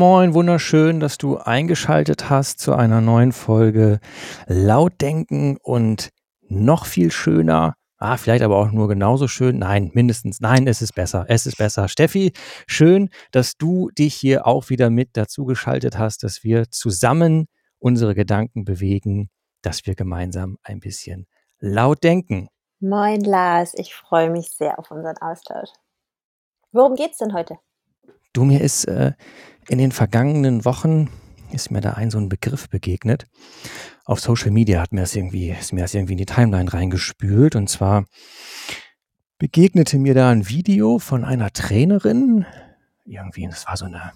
Moin wunderschön, dass du eingeschaltet hast zu einer neuen Folge Laut denken und noch viel schöner. Ah, vielleicht aber auch nur genauso schön. Nein, mindestens. Nein, es ist besser. Es ist besser. Steffi, schön, dass du dich hier auch wieder mit dazu geschaltet hast, dass wir zusammen unsere Gedanken bewegen, dass wir gemeinsam ein bisschen laut denken. Moin Lars, ich freue mich sehr auf unseren Austausch. Worum geht's denn heute? Du, mir ist äh, in den vergangenen Wochen ist mir da ein so ein Begriff begegnet. Auf Social Media hat mir das irgendwie, ist mir das irgendwie in die Timeline reingespült. Und zwar begegnete mir da ein Video von einer Trainerin. Irgendwie, das war so eine,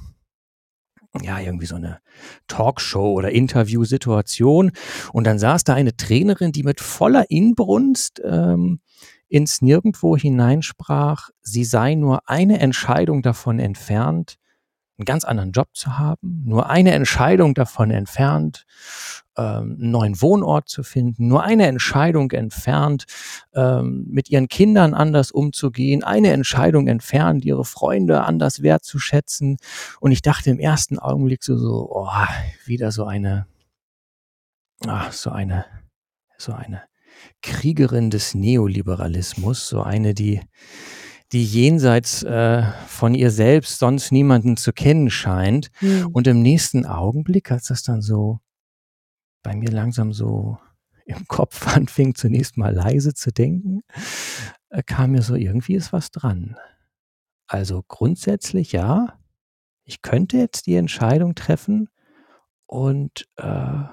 ja, irgendwie so eine Talkshow oder Interviewsituation. Und dann saß da eine Trainerin, die mit voller Inbrunst ähm, ins Nirgendwo hineinsprach, sie sei nur eine Entscheidung davon entfernt, einen ganz anderen Job zu haben, nur eine Entscheidung davon entfernt, ähm, einen neuen Wohnort zu finden, nur eine Entscheidung entfernt, ähm, mit ihren Kindern anders umzugehen, eine Entscheidung entfernt, ihre Freunde anders wertzuschätzen. Und ich dachte im ersten Augenblick so, so oh, wieder so eine, ach, so eine, so eine Kriegerin des Neoliberalismus, so eine, die, die jenseits äh, von ihr selbst sonst niemanden zu kennen scheint. Mhm. Und im nächsten Augenblick, als das dann so bei mir langsam so im Kopf anfing, zunächst mal leise zu denken, äh, kam mir so, irgendwie ist was dran. Also grundsätzlich ja, ich könnte jetzt die Entscheidung treffen und äh,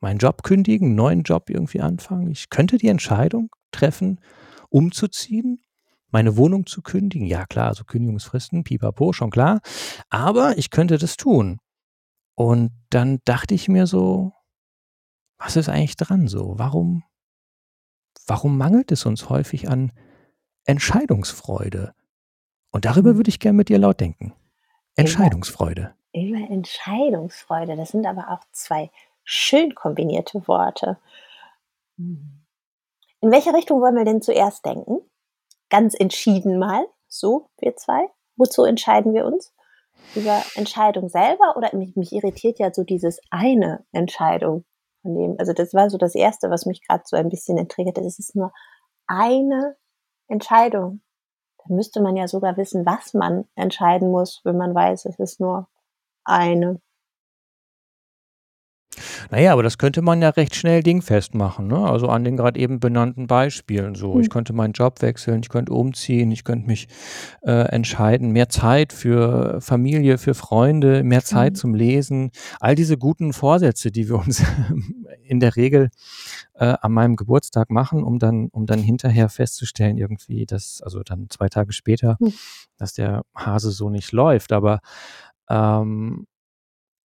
meinen Job kündigen, einen neuen Job irgendwie anfangen. Ich könnte die Entscheidung treffen, umzuziehen, meine Wohnung zu kündigen. Ja, klar, also Kündigungsfristen, pipapo, schon klar. Aber ich könnte das tun. Und dann dachte ich mir so, was ist eigentlich dran so? Warum, warum mangelt es uns häufig an Entscheidungsfreude? Und darüber hm. würde ich gerne mit dir laut denken. Entscheidungsfreude. Über, über Entscheidungsfreude. Das sind aber auch zwei schön kombinierte Worte. In welche Richtung wollen wir denn zuerst denken? Ganz entschieden mal, so wir zwei. Wozu entscheiden wir uns? Über Entscheidung selber oder mich, mich irritiert ja so dieses eine Entscheidung von dem. Also das war so das erste, was mich gerade so ein bisschen intrigiert. Es ist nur eine Entscheidung. Dann müsste man ja sogar wissen, was man entscheiden muss, wenn man weiß, es ist nur eine. Naja, aber das könnte man ja recht schnell dingfest machen, ne? Also an den gerade eben benannten Beispielen so. Mhm. Ich könnte meinen Job wechseln, ich könnte umziehen, ich könnte mich äh, entscheiden, mehr Zeit für Familie, für Freunde, mehr Zeit mhm. zum Lesen. All diese guten Vorsätze, die wir uns in der Regel äh, an meinem Geburtstag machen, um dann, um dann hinterher festzustellen, irgendwie, dass, also dann zwei Tage später, mhm. dass der Hase so nicht läuft. Aber ähm,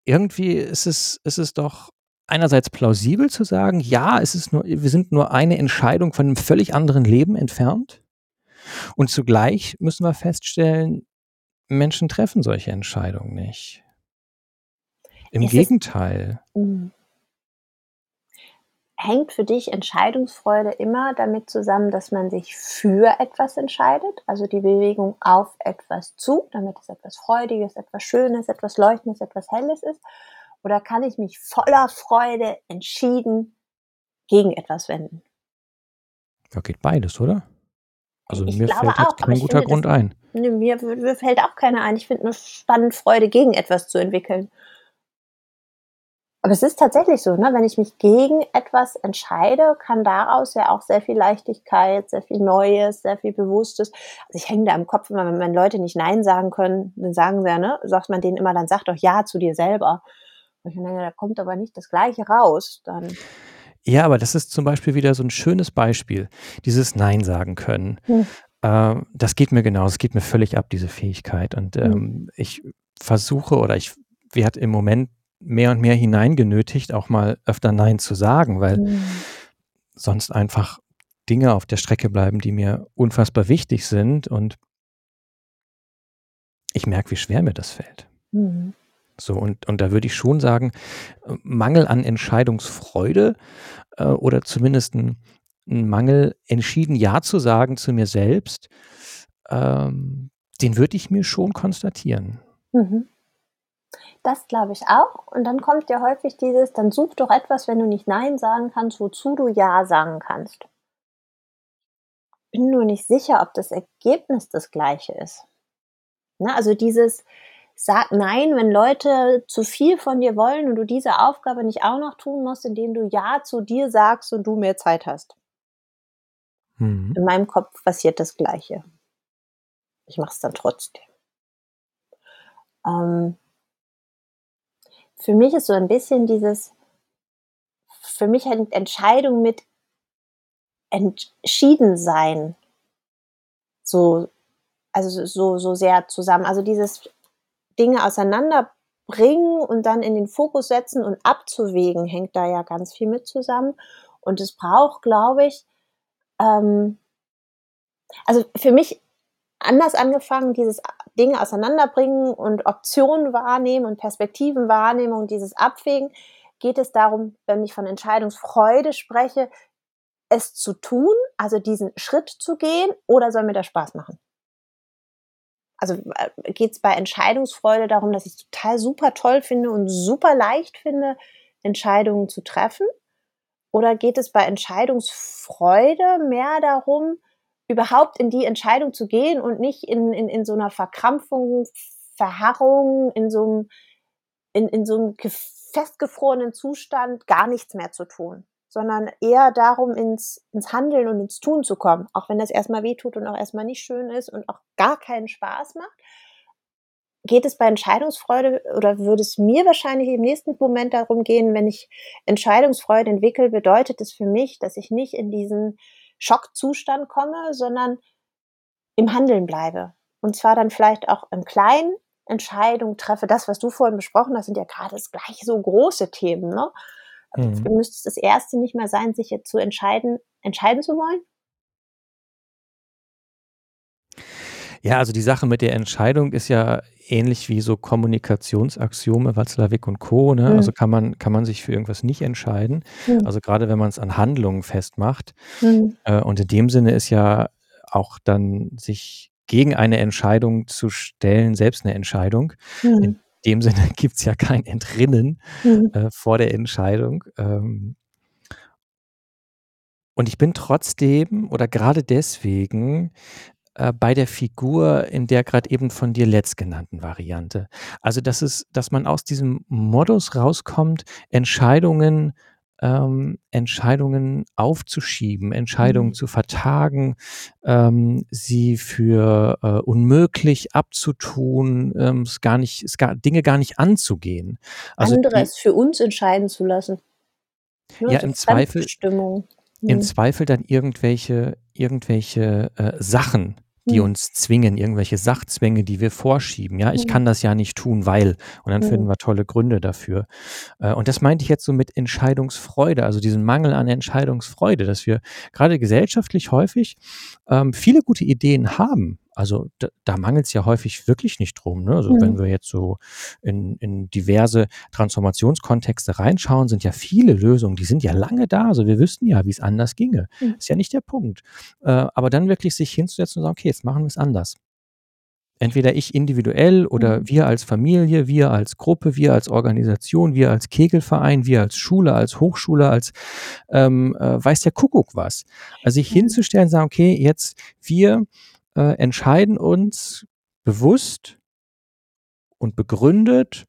irgendwie ist es, ist es doch einerseits plausibel zu sagen, ja, es ist nur, wir sind nur eine Entscheidung von einem völlig anderen Leben entfernt. Und zugleich müssen wir feststellen, Menschen treffen solche Entscheidungen nicht. Im ist Gegenteil. Es, mhm hängt für dich Entscheidungsfreude immer damit zusammen, dass man sich für etwas entscheidet, also die Bewegung auf etwas zu, damit es etwas Freudiges, etwas Schönes, etwas Leuchtendes, etwas Helles ist? Oder kann ich mich voller Freude entschieden gegen etwas wenden? Ja, geht beides, oder? Also ich mir fällt auch, kein guter finde, Grund das, ein. Ne, mir, mir fällt auch keiner ein. Ich finde nur spannend, Freude gegen etwas zu entwickeln. Aber es ist tatsächlich so, ne? wenn ich mich gegen etwas entscheide, kann daraus ja auch sehr viel Leichtigkeit, sehr viel Neues, sehr viel Bewusstes. Also ich hänge da im Kopf immer, wenn, wenn Leute nicht Nein sagen können, dann sagen sie ja, ne, sagt man denen immer, dann sag doch Ja zu dir selber. Und ich denke, da kommt aber nicht das Gleiche raus. Dann ja, aber das ist zum Beispiel wieder so ein schönes Beispiel, dieses Nein sagen können. Hm. Äh, das geht mir genau, es geht mir völlig ab, diese Fähigkeit. Und hm. ähm, hm. ich versuche oder ich werde im Moment mehr und mehr hineingenötigt, auch mal öfter Nein zu sagen, weil mhm. sonst einfach Dinge auf der Strecke bleiben, die mir unfassbar wichtig sind und ich merke, wie schwer mir das fällt. Mhm. So, und, und da würde ich schon sagen, Mangel an Entscheidungsfreude äh, oder zumindest ein, ein, Mangel, entschieden Ja zu sagen zu mir selbst, ähm, den würde ich mir schon konstatieren. Mhm. Das glaube ich auch. Und dann kommt ja häufig dieses, dann such doch etwas, wenn du nicht Nein sagen kannst, wozu du Ja sagen kannst. Bin nur nicht sicher, ob das Ergebnis das gleiche ist. Ne? Also dieses, sag Nein, wenn Leute zu viel von dir wollen und du diese Aufgabe nicht auch noch tun musst, indem du Ja zu dir sagst und du mehr Zeit hast. Mhm. In meinem Kopf passiert das Gleiche. Ich mache es dann trotzdem. Ähm, für mich ist so ein bisschen dieses, für mich hängt Entscheidung mit entschieden sein so, also so, so sehr zusammen. Also dieses Dinge auseinanderbringen und dann in den Fokus setzen und abzuwägen, hängt da ja ganz viel mit zusammen. Und es braucht, glaube ich, ähm, also für mich anders angefangen, dieses Dinge auseinanderbringen und Optionen wahrnehmen und Perspektiven wahrnehmen und dieses Abwägen, geht es darum, wenn ich von Entscheidungsfreude spreche, es zu tun, also diesen Schritt zu gehen, oder soll mir das Spaß machen? Also äh, geht es bei Entscheidungsfreude darum, dass ich total super toll finde und super leicht finde, Entscheidungen zu treffen? Oder geht es bei Entscheidungsfreude mehr darum, überhaupt in die Entscheidung zu gehen und nicht in, in, in so einer Verkrampfung, Verharrung, in so einem, in, in so einem festgefrorenen Zustand gar nichts mehr zu tun, sondern eher darum, ins, ins Handeln und ins Tun zu kommen, auch wenn das erstmal wehtut und auch erstmal nicht schön ist und auch gar keinen Spaß macht. Geht es bei Entscheidungsfreude oder würde es mir wahrscheinlich im nächsten Moment darum gehen, wenn ich Entscheidungsfreude entwickle, bedeutet es für mich, dass ich nicht in diesen Schockzustand komme, sondern im Handeln bleibe. Und zwar dann vielleicht auch im Kleinen Entscheidungen treffe. Das, was du vorhin besprochen hast, sind ja gerade das gleiche so große Themen. Ne? Mhm. Müsste es das Erste nicht mehr sein, sich jetzt zu entscheiden, entscheiden zu wollen? Ja, also die Sache mit der Entscheidung ist ja ähnlich wie so Kommunikationsaxiome, Watzlawick und Co. Ne? Mhm. Also kann man, kann man sich für irgendwas nicht entscheiden. Mhm. Also gerade wenn man es an Handlungen festmacht. Mhm. Äh, und in dem Sinne ist ja auch dann sich gegen eine Entscheidung zu stellen, selbst eine Entscheidung. Mhm. In dem Sinne gibt es ja kein Entrinnen mhm. äh, vor der Entscheidung. Ähm, und ich bin trotzdem oder gerade deswegen äh, bei der Figur in der gerade eben von dir letztgenannten Variante. Also, dass es dass man aus diesem Modus rauskommt, Entscheidungen ähm, Entscheidungen aufzuschieben, Entscheidungen mhm. zu vertagen, ähm, sie für äh, unmöglich abzutun, ähm, es gar nicht, es gar, Dinge gar nicht anzugehen. Also Anderes die, für uns entscheiden zu lassen. Nur ja, im Zweifel, im mhm. Zweifel dann irgendwelche, irgendwelche äh, Sachen, die mhm. uns zwingen, irgendwelche Sachzwänge, die wir vorschieben. Ja, ich mhm. kann das ja nicht tun, weil. Und dann finden wir tolle Gründe dafür. Äh, und das meinte ich jetzt so mit Entscheidungsfreude, also diesen Mangel an Entscheidungsfreude, dass wir gerade gesellschaftlich häufig ähm, viele gute Ideen haben, also da, da mangelt es ja häufig wirklich nicht drum. Ne? Also mhm. wenn wir jetzt so in, in diverse Transformationskontexte reinschauen, sind ja viele Lösungen, die sind ja lange da. Also wir wüssten ja, wie es anders ginge. Mhm. Ist ja nicht der Punkt. Äh, aber dann wirklich sich hinzusetzen und sagen, okay, jetzt machen wir es anders. Entweder ich individuell oder mhm. wir als Familie, wir als Gruppe, wir als Organisation, wir als Kegelverein, wir als Schule, als Hochschule, als ähm, äh, weiß der Kuckuck was. Also sich mhm. hinzustellen und sagen, okay, jetzt wir äh, entscheiden uns bewusst und begründet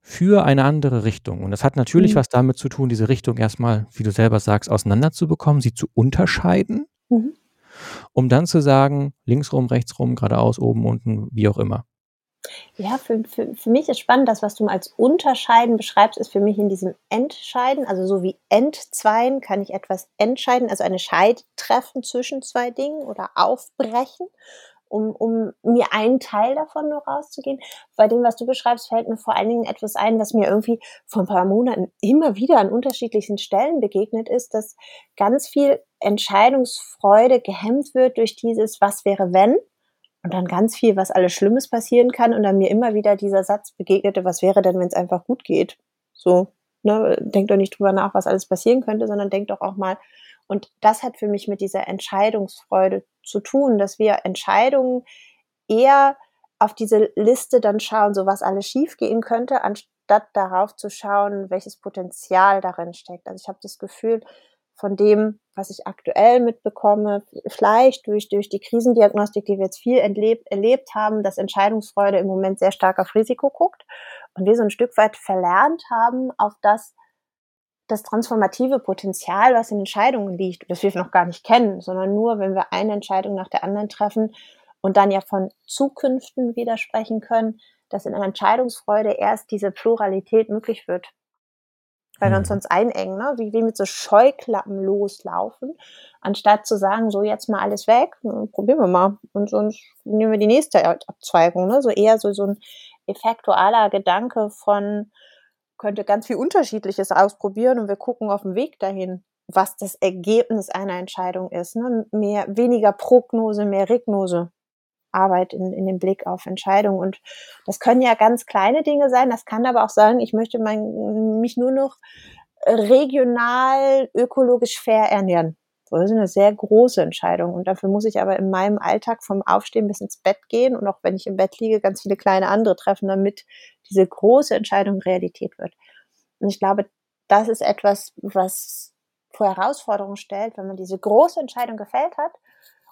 für eine andere Richtung. Und das hat natürlich mhm. was damit zu tun, diese Richtung erstmal, wie du selber sagst, auseinanderzubekommen, sie zu unterscheiden, mhm. um dann zu sagen, links rum, rechts rum, geradeaus, oben, unten, wie auch immer. Ja, für, für, für mich ist spannend, das, was du als Unterscheiden beschreibst, ist für mich in diesem Entscheiden, also so wie Entzweien kann ich etwas entscheiden, also eine Scheid treffen zwischen zwei Dingen oder aufbrechen, um, um mir einen Teil davon nur rauszugehen. Bei dem, was du beschreibst, fällt mir vor allen Dingen etwas ein, was mir irgendwie vor ein paar Monaten immer wieder an unterschiedlichen Stellen begegnet ist, dass ganz viel Entscheidungsfreude gehemmt wird durch dieses Was wäre wenn und dann ganz viel, was alles Schlimmes passieren kann und dann mir immer wieder dieser Satz begegnete, was wäre denn, wenn es einfach gut geht? So, ne, denkt doch nicht drüber nach, was alles passieren könnte, sondern denkt doch auch mal. Und das hat für mich mit dieser Entscheidungsfreude zu tun, dass wir Entscheidungen eher auf diese Liste dann schauen, so was alles schiefgehen könnte, anstatt darauf zu schauen, welches Potenzial darin steckt. Also ich habe das Gefühl, von dem, was ich aktuell mitbekomme, vielleicht durch, durch die Krisendiagnostik, die wir jetzt viel entlebt, erlebt haben, dass Entscheidungsfreude im Moment sehr stark auf Risiko guckt und wir so ein Stück weit verlernt haben, auf das, das transformative Potenzial, was in Entscheidungen liegt, das wir noch gar nicht kennen, sondern nur, wenn wir eine Entscheidung nach der anderen treffen und dann ja von Zukünften widersprechen können, dass in einer Entscheidungsfreude erst diese Pluralität möglich wird weil wir uns mhm. sonst einengen, ne? wie, wie mit so Scheuklappen loslaufen, anstatt zu sagen, so jetzt mal alles weg, hm, probieren wir mal und sonst nehmen wir die nächste Abzweigung. Ne? So eher so, so ein effektualer Gedanke von, könnte ganz viel Unterschiedliches ausprobieren und wir gucken auf dem Weg dahin, was das Ergebnis einer Entscheidung ist. Ne? Mehr, weniger Prognose, mehr Regnose. Arbeit in, in dem Blick auf Entscheidungen. Und das können ja ganz kleine Dinge sein. Das kann aber auch sagen, ich möchte mein, mich nur noch regional ökologisch fair ernähren. Das ist eine sehr große Entscheidung. Und dafür muss ich aber in meinem Alltag vom Aufstehen bis ins Bett gehen und auch wenn ich im Bett liege, ganz viele kleine andere treffen, damit diese große Entscheidung Realität wird. Und ich glaube, das ist etwas, was vor Herausforderungen stellt, wenn man diese große Entscheidung gefällt hat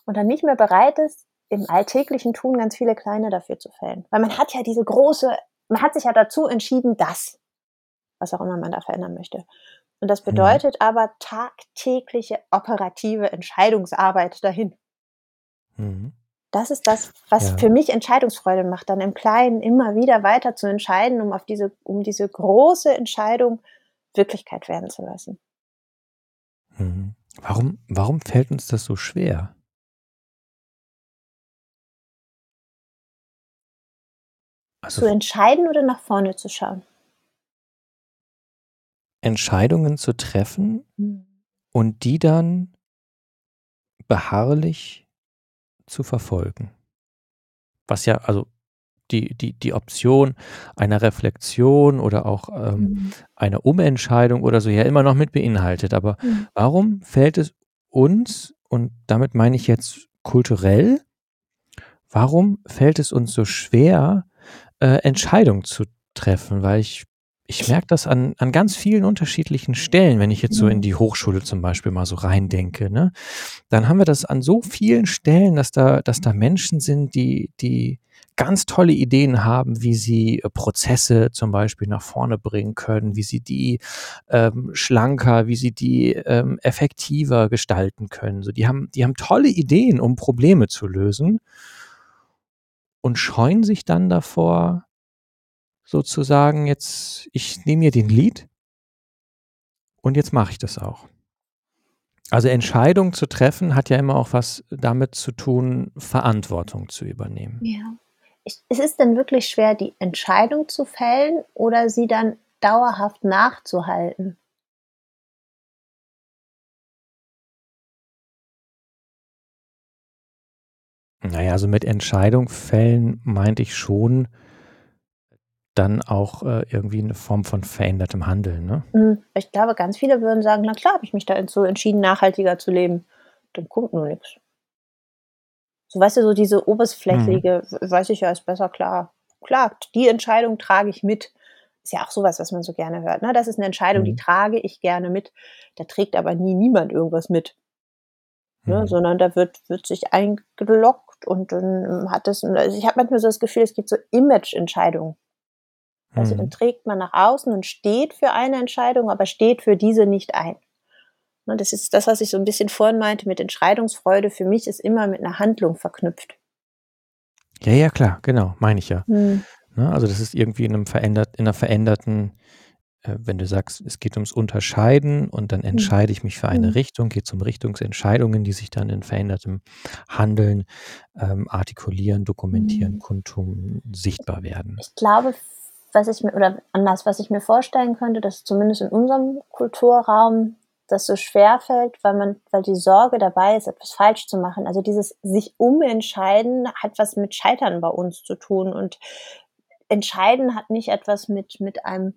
und dann nicht mehr bereit ist, im alltäglichen Tun ganz viele kleine dafür zu fällen. Weil man hat ja diese große, man hat sich ja dazu entschieden, das, was auch immer man da verändern möchte. Und das mhm. bedeutet mhm. aber tagtägliche operative Entscheidungsarbeit dahin. Mhm. Das ist das, was ja. für mich Entscheidungsfreude macht, dann im Kleinen immer wieder weiter zu entscheiden, um auf diese, um diese große Entscheidung Wirklichkeit werden zu lassen. Mhm. Warum, warum fällt uns das so schwer? Also zu entscheiden oder nach vorne zu schauen? Entscheidungen zu treffen mhm. und die dann beharrlich zu verfolgen. Was ja, also die, die, die Option einer Reflexion oder auch ähm, mhm. einer Umentscheidung oder so ja immer noch mit beinhaltet. Aber mhm. warum fällt es uns, und damit meine ich jetzt kulturell, warum fällt es uns so schwer, äh, Entscheidungen zu treffen, weil ich ich merke das an, an ganz vielen unterschiedlichen Stellen, wenn ich jetzt so in die Hochschule zum Beispiel mal so reindenke, ne? Dann haben wir das an so vielen Stellen, dass da, dass da Menschen sind, die, die ganz tolle Ideen haben, wie sie äh, Prozesse zum Beispiel nach vorne bringen können, wie sie die ähm, schlanker, wie sie die ähm, effektiver gestalten können. So, die haben, die haben tolle Ideen, um Probleme zu lösen und scheuen sich dann davor, sozusagen, jetzt, ich nehme mir den Lied und jetzt mache ich das auch. Also Entscheidung zu treffen hat ja immer auch was damit zu tun, Verantwortung zu übernehmen. Ja. Ich, es ist denn wirklich schwer, die Entscheidung zu fällen oder sie dann dauerhaft nachzuhalten? Naja, also mit Entscheidung fällen meinte ich schon dann auch äh, irgendwie eine Form von verändertem Handeln, ne? Hm, ich glaube, ganz viele würden sagen, na klar, habe ich mich da so entschieden, nachhaltiger zu leben. Dann kommt nur nichts. So, weißt du, so diese mhm. oberflächliche, mhm. weiß ich ja, ist besser, klar. Klar, die Entscheidung trage ich mit. Ist ja auch sowas, was man so gerne hört. Ne? Das ist eine Entscheidung, mhm. die trage ich gerne mit. Da trägt aber nie niemand irgendwas mit. Ne? Mhm. Sondern da wird, wird sich eingeloggt und dann hat es, also ich habe manchmal so das Gefühl, es gibt so Image-Entscheidungen. Also mhm. dann trägt man nach außen und steht für eine Entscheidung, aber steht für diese nicht ein. Ne, das ist das, was ich so ein bisschen vorhin meinte mit Entscheidungsfreude. Für mich ist immer mit einer Handlung verknüpft. Ja, ja, klar, genau, meine ich ja. Mhm. Also das ist irgendwie in einem verändert, in einer veränderten äh, wenn du sagst, es geht ums Unterscheiden und dann mhm. entscheide ich mich für eine mhm. Richtung, geht es um Richtungsentscheidungen, die sich dann in verändertem Handeln ähm, artikulieren, dokumentieren, mhm. kundtun, sichtbar werden. Ich glaube, was ich mir, oder anders, was ich mir vorstellen könnte, dass zumindest in unserem Kulturraum das so schwer fällt, weil man, weil die Sorge dabei ist, etwas falsch zu machen. Also dieses sich umentscheiden hat was mit Scheitern bei uns zu tun und entscheiden hat nicht etwas mit, mit einem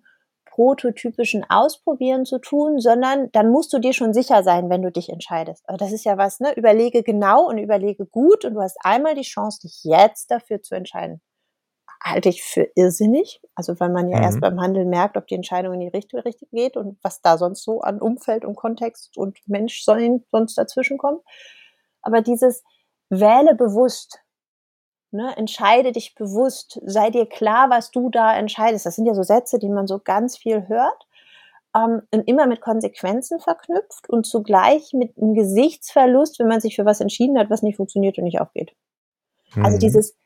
prototypischen Ausprobieren zu tun, sondern dann musst du dir schon sicher sein, wenn du dich entscheidest. Aber das ist ja was, ne? Überlege genau und überlege gut und du hast einmal die Chance, dich jetzt dafür zu entscheiden. halte ich für irrsinnig. Also weil man ja mhm. erst beim Handeln merkt, ob die Entscheidung in die richtige Richtung geht und was da sonst so an Umfeld und Kontext und Mensch sollen sonst dazwischen kommen. Aber dieses wähle bewusst, ne, entscheide dich bewusst, sei dir klar, was du da entscheidest. Das sind ja so Sätze, die man so ganz viel hört ähm, und immer mit Konsequenzen verknüpft und zugleich mit einem Gesichtsverlust, wenn man sich für was entschieden hat, was nicht funktioniert und nicht aufgeht. Also mhm. Also dieses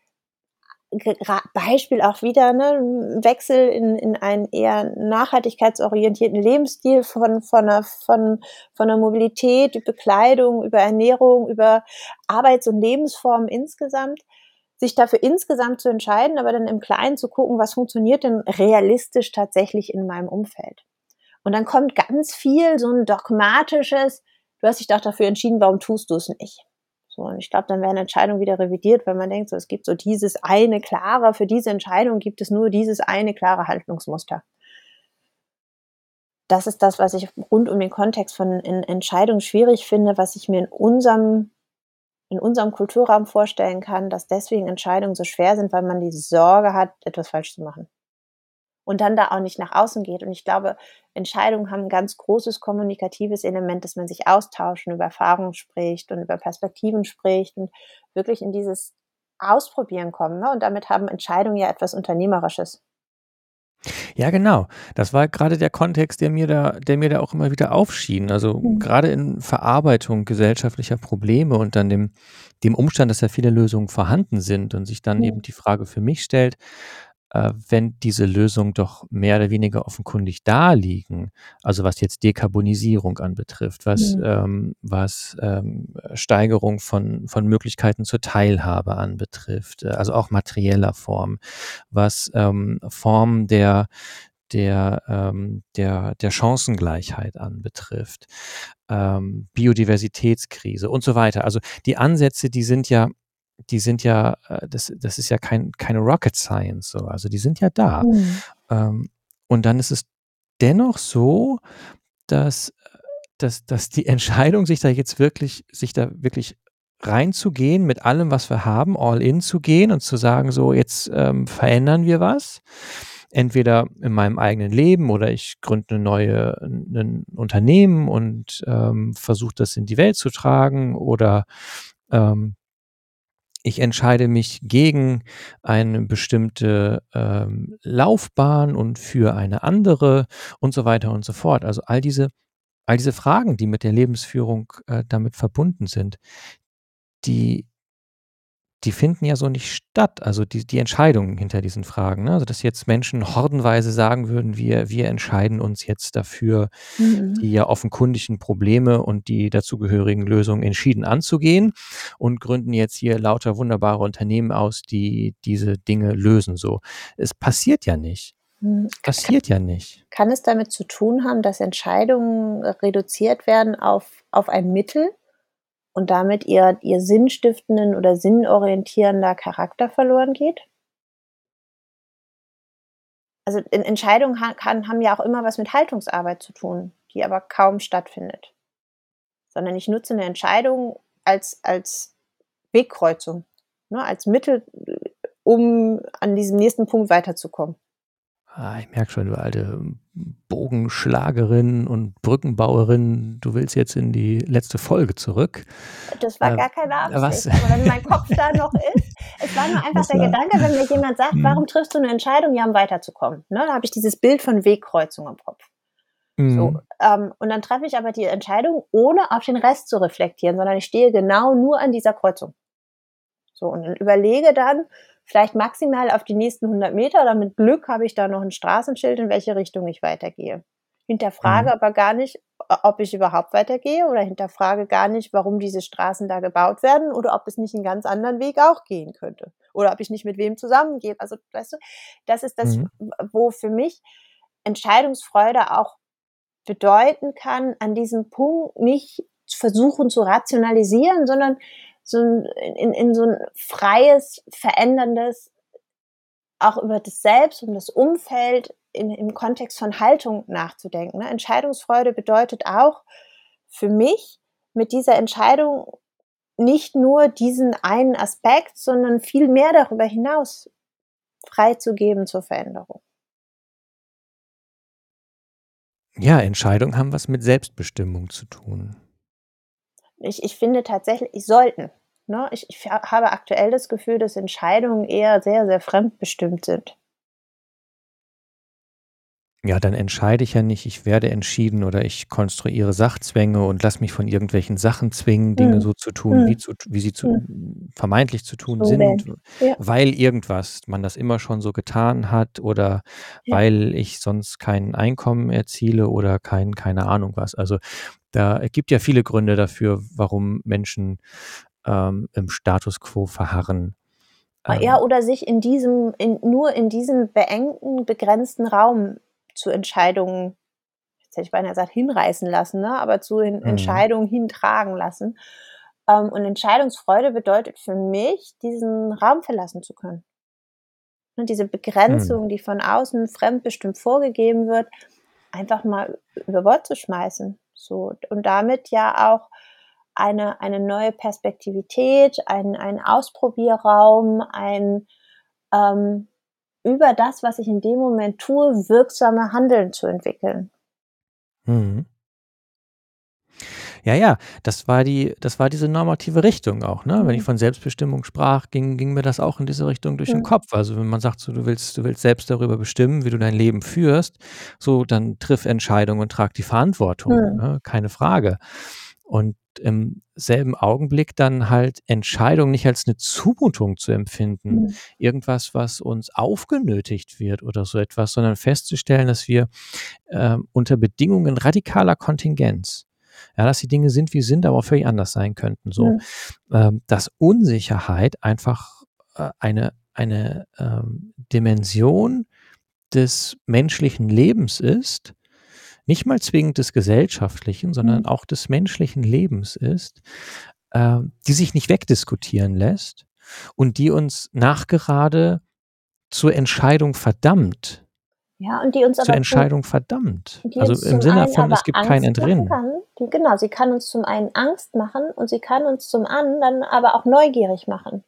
Beispiel auch wieder, ne, Wechsel in, in einen eher nachhaltigkeitsorientierten Lebensstil von, von, einer, von, von der Mobilität, über Bekleidung, über Ernährung, über Arbeits- und Lebensformen insgesamt, sich dafür insgesamt zu entscheiden, aber dann im Kleinen zu gucken, was funktioniert denn realistisch tatsächlich in meinem Umfeld. Und dann kommt ganz viel so ein dogmatisches, du hast dich doch dafür entschieden, warum tust du es nicht? So, und ich glaube, dann werden Entscheidungen wieder revidiert, weil man denkt, so, es gibt so dieses eine klare, für diese Entscheidung gibt es nur dieses eine klare Handlungsmuster. Das ist das, was ich rund um den Kontext von Entscheidungen schwierig finde, was ich mir in unserem, in unserem Kulturraum vorstellen kann, dass deswegen Entscheidungen so schwer sind, weil man die Sorge hat, etwas falsch zu machen und dann da auch nicht nach außen geht. Und ich glaube, Entscheidungen haben ein ganz großes kommunikatives Element, dass man sich austauscht und über Erfahrungen spricht und über Perspektiven spricht und wirklich in dieses Ausprobieren kommen. Ne? Und damit haben Entscheidungen ja etwas Unternehmerisches. Ja, genau. Das war gerade der Kontext, der mir da, der mir da auch immer wieder aufschien. Also mhm. gerade in Verarbeitung gesellschaftlicher Probleme und dann dem, dem Umstand, dass ja viele Lösungen vorhanden sind und sich dann mhm. eben die Frage für mich stellt, wenn diese Lösungen doch mehr oder weniger offenkundig da liegen, also was jetzt Dekarbonisierung anbetrifft, was, mhm. ähm, was ähm, Steigerung von, von Möglichkeiten zur Teilhabe anbetrifft, äh, also auch materieller Form, was ähm, Formen der der, ähm, der, der Chancengleichheit anbetrifft, ähm, Biodiversitätskrise und so weiter. Also die Ansätze, die sind ja die sind ja, äh, das, das ist ja kein, keine Rocket Science, so. Also die sind ja da. Mhm. Ähm, und dann ist es dennoch so, dass, dass, dass die Entscheidung, sich da jetzt wirklich, sich da wirklich reinzugehen, mit allem, was wir haben, all in zu gehen und zu sagen, so, jetzt ähm, verändern wir was. Entweder in meinem eigenen Leben oder ich gründe eine neue, ein Unternehmen und ähm, versuche das in die Welt zu tragen oder ähm, ich entscheide mich gegen eine bestimmte ähm, Laufbahn und für eine andere und so weiter und so fort. Also all diese, all diese Fragen, die mit der Lebensführung äh, damit verbunden sind, die die finden ja so nicht statt. Also die, die Entscheidungen hinter diesen Fragen. Ne? Also dass jetzt Menschen hordenweise sagen würden, wir, wir entscheiden uns jetzt dafür, mhm. die ja offenkundigen Probleme und die dazugehörigen Lösungen entschieden anzugehen und gründen jetzt hier lauter wunderbare Unternehmen aus, die diese Dinge lösen. So, es passiert ja nicht. Mhm. Es passiert ja nicht. Kann es damit zu tun haben, dass Entscheidungen reduziert werden auf, auf ein Mittel? Und damit ihr, ihr sinnstiftenden oder sinnorientierender Charakter verloren geht? Also Entscheidungen kann, haben ja auch immer was mit Haltungsarbeit zu tun, die aber kaum stattfindet. Sondern ich nutze eine Entscheidung als, als Wegkreuzung, ne, als Mittel, um an diesem nächsten Punkt weiterzukommen. Ah, ich merke schon, du alte Bogenschlagerin und Brückenbauerin, du willst jetzt in die letzte Folge zurück. Das war äh, gar keine Absicht, was? aber wenn mein Kopf da noch ist, es war nur einfach der war? Gedanke, wenn mir jemand sagt, hm. warum triffst du eine Entscheidung, ja, um weiterzukommen. Ne, da habe ich dieses Bild von Wegkreuzung im Kopf. Mhm. So, ähm, und dann treffe ich aber die Entscheidung, ohne auf den Rest zu reflektieren, sondern ich stehe genau nur an dieser Kreuzung. So, und überlege dann, vielleicht maximal auf die nächsten 100 Meter oder mit Glück habe ich da noch ein Straßenschild, in welche Richtung ich weitergehe. Hinterfrage mhm. aber gar nicht, ob ich überhaupt weitergehe oder hinterfrage gar nicht, warum diese Straßen da gebaut werden oder ob es nicht einen ganz anderen Weg auch gehen könnte oder ob ich nicht mit wem zusammengehe. Also, weißt du, das ist das, mhm. wo für mich Entscheidungsfreude auch bedeuten kann, an diesem Punkt nicht versuchen zu rationalisieren, sondern so in, in so ein freies, veränderndes, auch über das Selbst und das Umfeld in, im Kontext von Haltung nachzudenken. Ne? Entscheidungsfreude bedeutet auch für mich mit dieser Entscheidung nicht nur diesen einen Aspekt, sondern viel mehr darüber hinaus freizugeben zur Veränderung. Ja, Entscheidungen haben was mit Selbstbestimmung zu tun. Ich, ich finde tatsächlich, sollten. Ne? Ich, ich habe aktuell das Gefühl, dass Entscheidungen eher sehr, sehr fremdbestimmt sind. Ja, dann entscheide ich ja nicht, ich werde entschieden oder ich konstruiere Sachzwänge und lasse mich von irgendwelchen Sachen zwingen, Dinge Mhm. so zu tun, Mhm. wie, zu, wie sie zu, Mhm. vermeintlich zu tun So sind. Ja. weil irgendwas, man das immer schon so getan hat oder Ja. weil ich sonst kein Einkommen erziele oder kein, keine Ahnung was. Also da es gibt ja viele Gründe dafür, warum Menschen ähm, im Status quo verharren. Ja, Ähm, oder sich in diesem, in, nur in diesem beengten, begrenzten Raum zu Entscheidungen, jetzt hätte ich beinahe gesagt, hinreißen lassen, ne? aber zu hin, Mhm. Entscheidungen hintragen lassen. Ähm, und Entscheidungsfreude bedeutet für mich, diesen Raum verlassen zu können. Und diese Mhm. Begrenzung, die von außen fremdbestimmt vorgegeben wird, einfach mal über Bord zu schmeißen. So, und damit ja auch eine, eine neue Perspektivität, ein, ein Ausprobierraum, ein ähm, über das, was ich in dem Moment tue, wirksame Handeln zu entwickeln. Mhm. Ja, ja, das war die, das war diese normative Richtung auch, ne? Wenn ich Mhm. von Selbstbestimmung sprach, ging, ging mir das auch in diese Richtung durch den Mhm. Kopf. Also wenn man sagt, so, du willst, du willst selbst darüber bestimmen, wie du dein Leben führst, so dann triff Entscheidungen und trag die Verantwortung, Mhm. ne? keine Frage. Und im selben Augenblick dann halt Entscheidungen nicht als eine Zumutung zu empfinden, Mhm. irgendwas, was uns aufgenötigt wird oder so etwas, sondern festzustellen, dass wir ähm, unter Bedingungen radikaler Kontingenz ja, dass die Dinge sind, wie sie sind, aber auch völlig anders sein könnten. So, Mhm. ähm, dass Unsicherheit einfach äh, eine, eine ähm, Dimension des menschlichen Lebens ist, nicht mal zwingend des gesellschaftlichen, sondern Mhm. auch des menschlichen Lebens ist, äh, die sich nicht wegdiskutieren lässt und die uns nachgerade zur Entscheidung verdammt. Ja, und die uns Zur aber zum, Entscheidung verdammt. die Also im Sinne von, es gibt kein Angst machen Entrinnen. kann. Die, genau, sie kann uns zum einen Angst machen und sie kann uns zum anderen aber auch neugierig machen.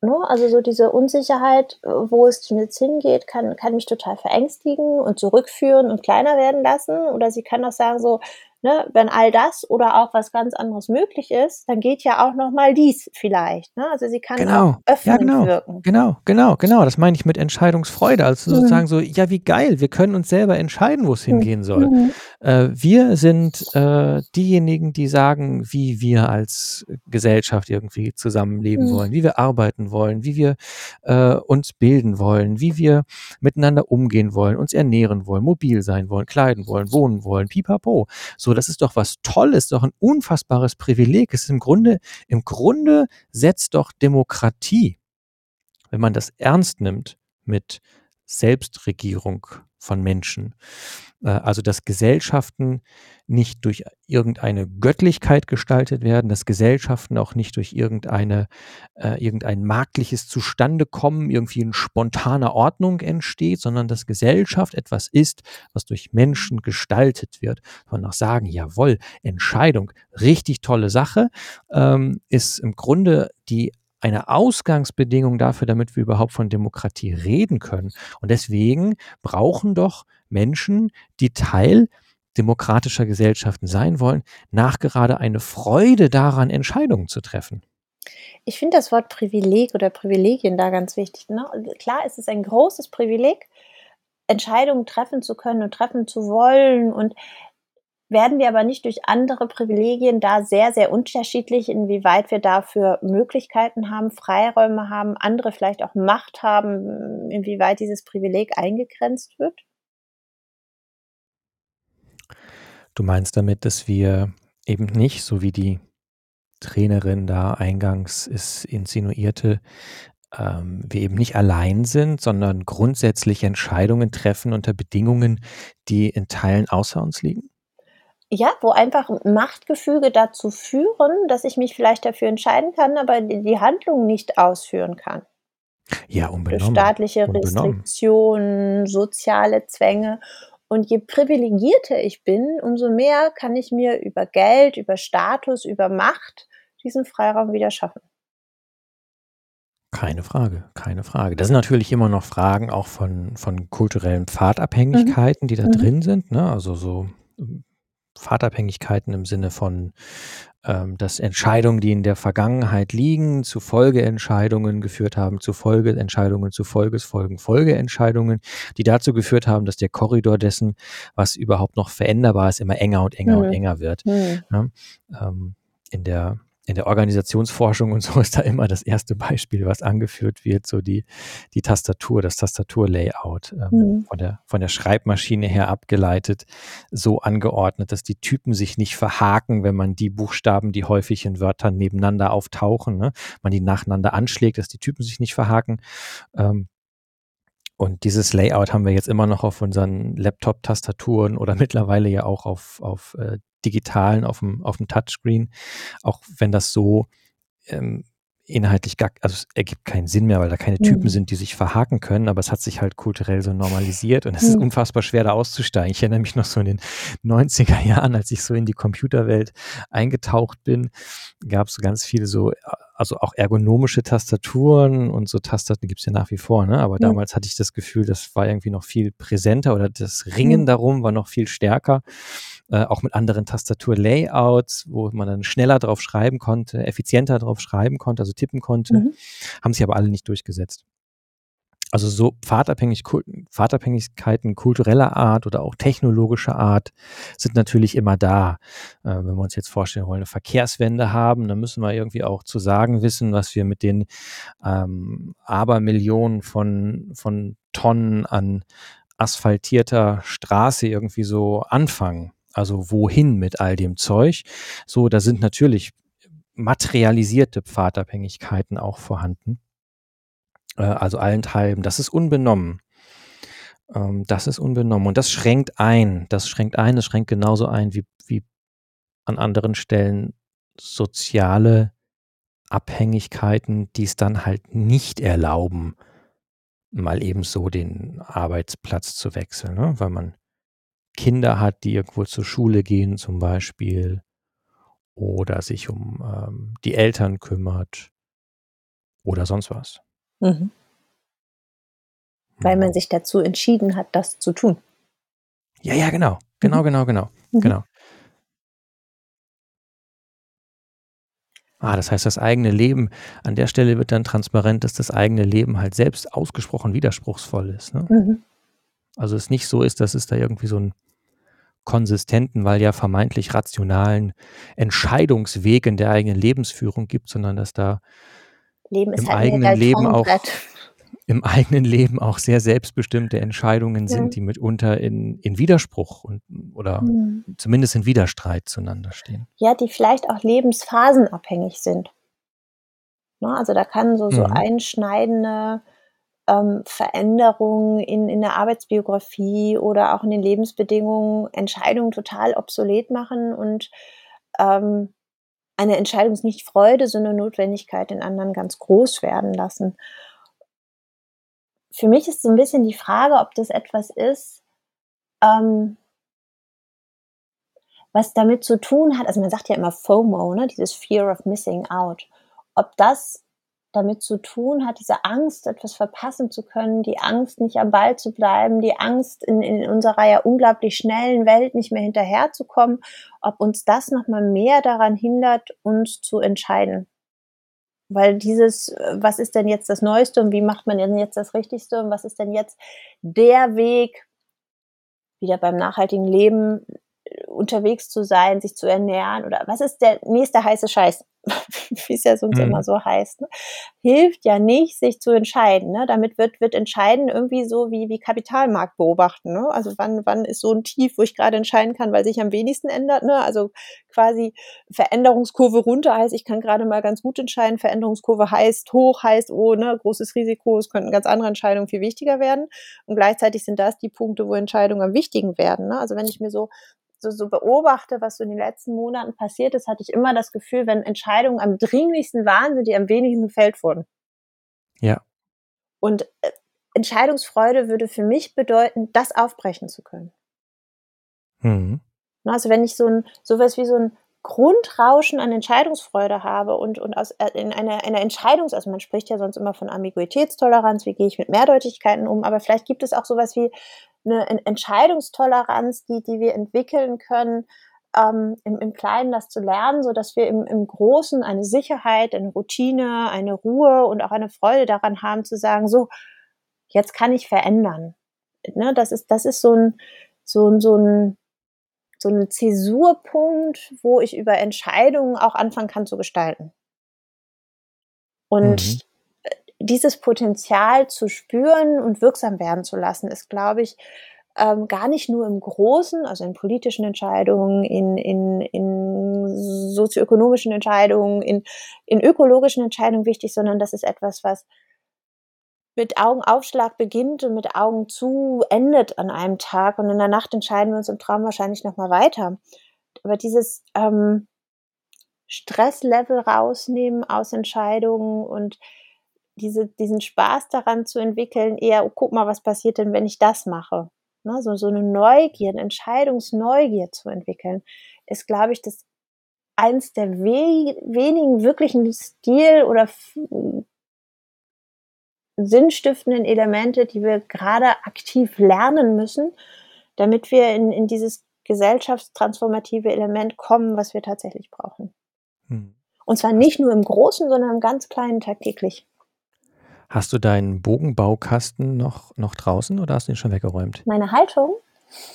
Ne? Also so diese Unsicherheit, äh, wo es jetzt hingeht, kann, kann mich total verängstigen und zurückführen und kleiner werden lassen. Oder sie kann auch sagen so, ne, wenn all das oder auch was ganz anderes möglich ist, dann geht ja auch noch mal dies vielleicht. Ne? Also sie kann Genau, auch ja öffnend genau, wirken. genau, genau, genau. Das meine ich mit Entscheidungsfreude. Also Mhm. sozusagen so, ja wie geil, wir können uns selber entscheiden, wo es Mhm. hingehen soll. Mhm. Äh, wir sind äh, diejenigen, die sagen, wie wir als Gesellschaft irgendwie zusammenleben Mhm. wollen, wie wir arbeiten wollen, wie wir äh, uns bilden wollen, wie wir miteinander umgehen wollen, uns ernähren wollen, mobil sein wollen, kleiden wollen, wohnen wollen, pipapo. So, das ist doch was Tolles, doch ein unfassbares Privileg. Es ist im Grunde, im Grunde setzt doch Demokratie, wenn man das ernst nimmt mit Selbstregierung von Menschen, äh, also dass Gesellschaften nicht durch irgendeine Göttlichkeit gestaltet werden, dass Gesellschaften auch nicht durch irgendeine, äh, irgendein marktliches Zustandekommen, irgendwie in spontaner Ordnung entsteht, sondern dass Gesellschaft etwas ist, was durch Menschen gestaltet wird. Und auch sagen, jawohl, Entscheidung, richtig tolle Sache, ähm, ist im Grunde die eine Ausgangsbedingung dafür, damit wir überhaupt von Demokratie reden können. Und deswegen brauchen doch Menschen, die Teil demokratischer Gesellschaften sein wollen, nachgerade eine Freude daran, Entscheidungen zu treffen. Ich finde das Wort Privileg oder Privilegien da ganz wichtig. Ne? Klar, es ist ein großes Privileg, Entscheidungen treffen zu können und treffen zu wollen. Und werden wir aber nicht durch andere Privilegien da sehr, sehr unterschiedlich, inwieweit wir dafür Möglichkeiten haben, Freiräume haben, andere vielleicht auch Macht haben, inwieweit dieses Privileg eingegrenzt wird? Du meinst damit, dass wir eben nicht, so wie die Trainerin da eingangs es insinuierte, ähm, wir eben nicht allein sind, sondern grundsätzlich Entscheidungen treffen unter Bedingungen, die in Teilen außer uns liegen? Ja, wo einfach Machtgefüge dazu führen, dass ich mich vielleicht dafür entscheiden kann, aber die, Handlung nicht ausführen kann. Ja, unbenommen. staatliche Unbenommen. Restriktionen, soziale Zwänge. Und je privilegierter ich bin, umso mehr kann ich mir über Geld, über Status, über Macht diesen Freiraum wieder schaffen. Keine Frage, keine Frage. Das sind natürlich immer noch Fragen auch von, von kulturellen Pfadabhängigkeiten, mhm. die da mhm. drin sind. Ne? Also so Pfadabhängigkeiten im Sinne von, ähm, dass Entscheidungen, die in der Vergangenheit liegen, zu Folgeentscheidungen geführt haben, zu Folgeentscheidungen, zu Folgesfolgen, Folgeentscheidungen, die dazu geführt haben, dass der Korridor dessen, was überhaupt noch veränderbar ist, immer enger und enger mhm. und enger wird. Mhm. Ne? Ähm, in der in der Organisationsforschung und so ist da immer das erste Beispiel, was angeführt wird, so die, die Tastatur, das Tastaturlayout ähm, mhm. von, der, von der Schreibmaschine her abgeleitet, so angeordnet, dass die Typen sich nicht verhaken, wenn man die Buchstaben, die häufig in Wörtern nebeneinander auftauchen, ne, man die nacheinander anschlägt, dass die Typen sich nicht verhaken. Ähm, und dieses Layout haben wir jetzt immer noch auf unseren Laptop-Tastaturen oder mittlerweile ja auch auf, auf äh, digitalen, auf dem, auf dem Touchscreen, auch wenn das so ähm, inhaltlich gar, also es ergibt keinen Sinn mehr, weil da keine Typen mhm. sind, die sich verhaken können, aber es hat sich halt kulturell so normalisiert und es mhm. ist unfassbar schwer da auszusteigen. Ich erinnere mich noch so in den 90er Jahren, als ich so in die Computerwelt eingetaucht bin, gab es ganz viele so also auch ergonomische Tastaturen und so Tastaten gibt es ja nach wie vor, ne? Aber mhm. damals hatte ich das Gefühl, das war irgendwie noch viel präsenter oder das Ringen mhm. darum war noch viel stärker. Äh, auch mit anderen Tastaturlayouts, wo man dann schneller drauf schreiben konnte, effizienter drauf schreiben konnte, also tippen konnte, mhm. haben sich aber alle nicht durchgesetzt. Also so Pfadabhängig, Pfadabhängigkeiten kultureller Art oder auch technologischer Art sind natürlich immer da. Äh, wenn wir uns jetzt vorstellen wollen, eine Verkehrswende haben, dann müssen wir irgendwie auch zu sagen wissen, was wir mit den ähm, Abermillionen von, von Tonnen an asphaltierter Straße irgendwie so anfangen. Also wohin mit all dem Zeug? So, da sind natürlich materialisierte Pfadabhängigkeiten auch vorhanden äh, also allenthalben. Das ist unbenommen. Ähm, das ist unbenommen. Und das schränkt ein. Das schränkt ein. Das schränkt genauso ein wie, wie an anderen Stellen soziale Abhängigkeiten, die es dann halt nicht erlauben, mal eben so den Arbeitsplatz zu wechseln, ne? weil man Kinder hat, die irgendwo zur Schule gehen zum Beispiel oder sich um ähm, die Eltern kümmert oder sonst was. Mhm. Weil man sich dazu entschieden hat, das zu tun. Ja, ja, genau. Genau, mhm. genau, genau. Mhm. Genau. Ah, das heißt, das eigene Leben, an der Stelle wird dann transparent, dass das eigene Leben halt selbst ausgesprochen widerspruchsvoll ist. Ne? Also es nicht so ist, dass es da irgendwie so einen konsistenten, weil ja vermeintlich rationalen Entscheidungsweg in der eigenen Lebensführung gibt, sondern dass da Leben im halt eigenen Leben auch im eigenen Leben auch sehr selbstbestimmte Entscheidungen ja. sind, die mitunter in, in Widerspruch und, oder mhm. zumindest in Widerstreit zueinander stehen. Ja, die vielleicht auch lebensphasenabhängig sind. Ne, also da kann so, so mhm. einschneidende ähm, Veränderungen in, in der Arbeitsbiografie oder auch in den Lebensbedingungen Entscheidungen total obsolet machen und ähm, eine Entscheidung ist nicht Freude, sondern Notwendigkeit in anderen ganz groß werden lassen. Für mich ist so ein bisschen die Frage, ob das etwas ist, ähm, was damit zu tun hat, also man sagt ja immer FOMO, ne, dieses Fear of Missing Out, ob das damit zu tun hat, diese Angst, etwas verpassen zu können, die Angst, nicht am Ball zu bleiben, die Angst, in, in unserer ja unglaublich schnellen Welt nicht mehr hinterherzukommen, ob uns das nochmal mehr daran hindert, uns zu entscheiden. Weil dieses, was ist denn jetzt das Neueste und wie macht man denn jetzt das Richtigste und was ist denn jetzt der Weg, wieder beim nachhaltigen Leben unterwegs zu sein, sich zu ernähren oder was ist der nächste heiße Scheiß? wie es ja sonst mhm. immer so heißt, ne? hilft ja nicht, sich zu entscheiden. Ne? Damit wird, wird entscheiden irgendwie so wie, wie Kapitalmarkt beobachten. Ne? Also wann, wann ist so ein Tief, wo ich gerade entscheiden kann, weil sich am wenigsten ändert. Ne? Also quasi Veränderungskurve runter heißt, ich kann gerade mal ganz gut entscheiden. Veränderungskurve heißt hoch, heißt, oh, ne, großes Risiko, es könnten ganz andere Entscheidungen viel wichtiger werden. Und gleichzeitig sind das die Punkte, wo Entscheidungen am wichtigen werden. Ne? Also wenn ich mir so so, so beobachte, was so in den letzten Monaten passiert ist, hatte ich immer das Gefühl, wenn Entscheidungen am dringlichsten waren, sind die am wenigsten gefällt wurden. Ja. Und äh, Entscheidungsfreude würde für mich bedeuten, das aufbrechen zu können. Mhm. Also wenn ich so ein, sowas wie so ein Grundrauschen an Entscheidungsfreude habe und, und aus, äh, in einer, einer Entscheidungs-, also man spricht ja sonst immer von Ambiguitätstoleranz, wie gehe ich mit Mehrdeutigkeiten um, aber vielleicht gibt es auch sowas wie eine Entscheidungstoleranz, die, die wir entwickeln können, ähm, im, im Kleinen das zu lernen, so dass wir im, im Großen eine Sicherheit, eine Routine, eine Ruhe und auch eine Freude daran haben, zu sagen, so, jetzt kann ich verändern. Ne, das ist, das ist so ein, so ein, so ein, so ein Zäsurpunkt, wo ich über Entscheidungen auch anfangen kann zu gestalten. Und mhm. Dieses Potenzial zu spüren und wirksam werden zu lassen, ist, glaube ich, ähm, gar nicht nur im Großen, also in politischen Entscheidungen, in, in, in sozioökonomischen Entscheidungen, in, in ökologischen Entscheidungen wichtig, sondern das ist etwas, was mit Augenaufschlag beginnt und mit Augen zu endet an einem Tag und in der Nacht entscheiden wir uns im Traum wahrscheinlich nochmal weiter. Aber dieses ähm, Stresslevel rausnehmen aus Entscheidungen und diese, diesen Spaß daran zu entwickeln, eher, oh, guck mal, was passiert denn, wenn ich das mache? Ne, so, so eine Neugier, eine Entscheidungsneugier zu entwickeln, ist, glaube ich, das eins der we wenigen wirklichen Stil- oder sinnstiftenden Elemente, die wir gerade aktiv lernen müssen, damit wir in, in dieses gesellschaftstransformative Element kommen, was wir tatsächlich brauchen. Hm. Und zwar nicht nur im Großen, sondern im ganz Kleinen tagtäglich. Hast du deinen Bogenbaukasten noch, noch draußen oder hast du ihn schon weggeräumt? Meine Haltung?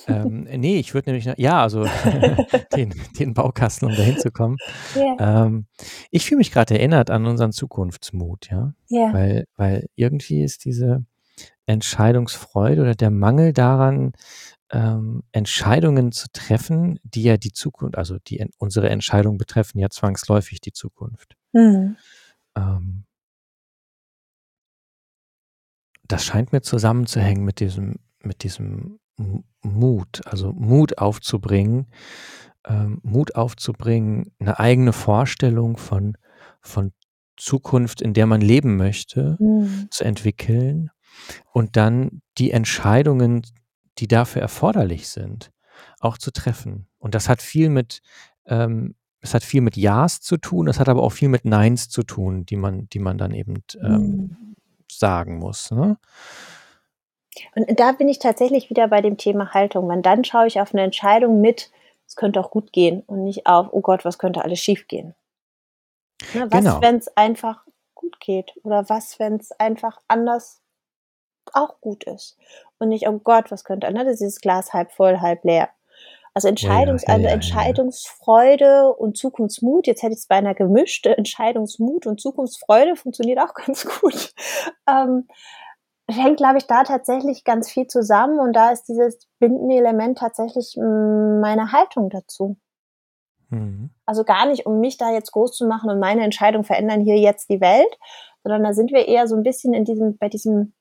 Ähm, nee, ich würde nämlich, ja, also den, den Baukasten, um dahin zu kommen. Yeah. Ähm, ich fühle mich gerade erinnert an unseren Zukunftsmut, ja. Yeah. Weil, weil irgendwie ist diese Entscheidungsfreude oder der Mangel daran, ähm, Entscheidungen zu treffen, die ja die Zukunft, also die unsere Entscheidungen betreffen ja zwangsläufig die Zukunft. Mhm. Ähm, das scheint mir zusammenzuhängen mit diesem, mit diesem Mut, also Mut aufzubringen, ähm, Mut aufzubringen, eine eigene Vorstellung von, von Zukunft, in der man leben möchte, mhm. zu entwickeln und dann die Entscheidungen, die dafür erforderlich sind, auch zu treffen. Und das hat viel mit, ähm, es hat viel mit Ja's zu tun, es hat aber auch viel mit Neins zu tun, die man, die man dann eben ähm, mhm. Sagen muss. Ne? Und da bin ich tatsächlich wieder bei dem Thema Haltung. Weil dann schaue ich auf eine Entscheidung mit, es könnte auch gut gehen und nicht auf, oh Gott, was könnte alles schief gehen. Ne, was, genau. wenn es einfach gut geht? Oder was, wenn es einfach anders auch gut ist? Und nicht, oh Gott, was könnte, ne, das ist dieses Glas halb voll, halb leer. Also, Entscheidungs ja, ja, also Entscheidungsfreude und Zukunftsmut, jetzt hätte ich es beinahe gemischt, Entscheidungsmut und Zukunftsfreude funktioniert auch ganz gut. Ähm, hängt, glaube ich, da tatsächlich ganz viel zusammen und da ist dieses bindende Element tatsächlich mm, meine Haltung dazu. Mhm. Also gar nicht, um mich da jetzt groß zu machen und meine Entscheidung verändern hier jetzt die Welt, sondern da sind wir eher so ein bisschen in diesem, bei diesem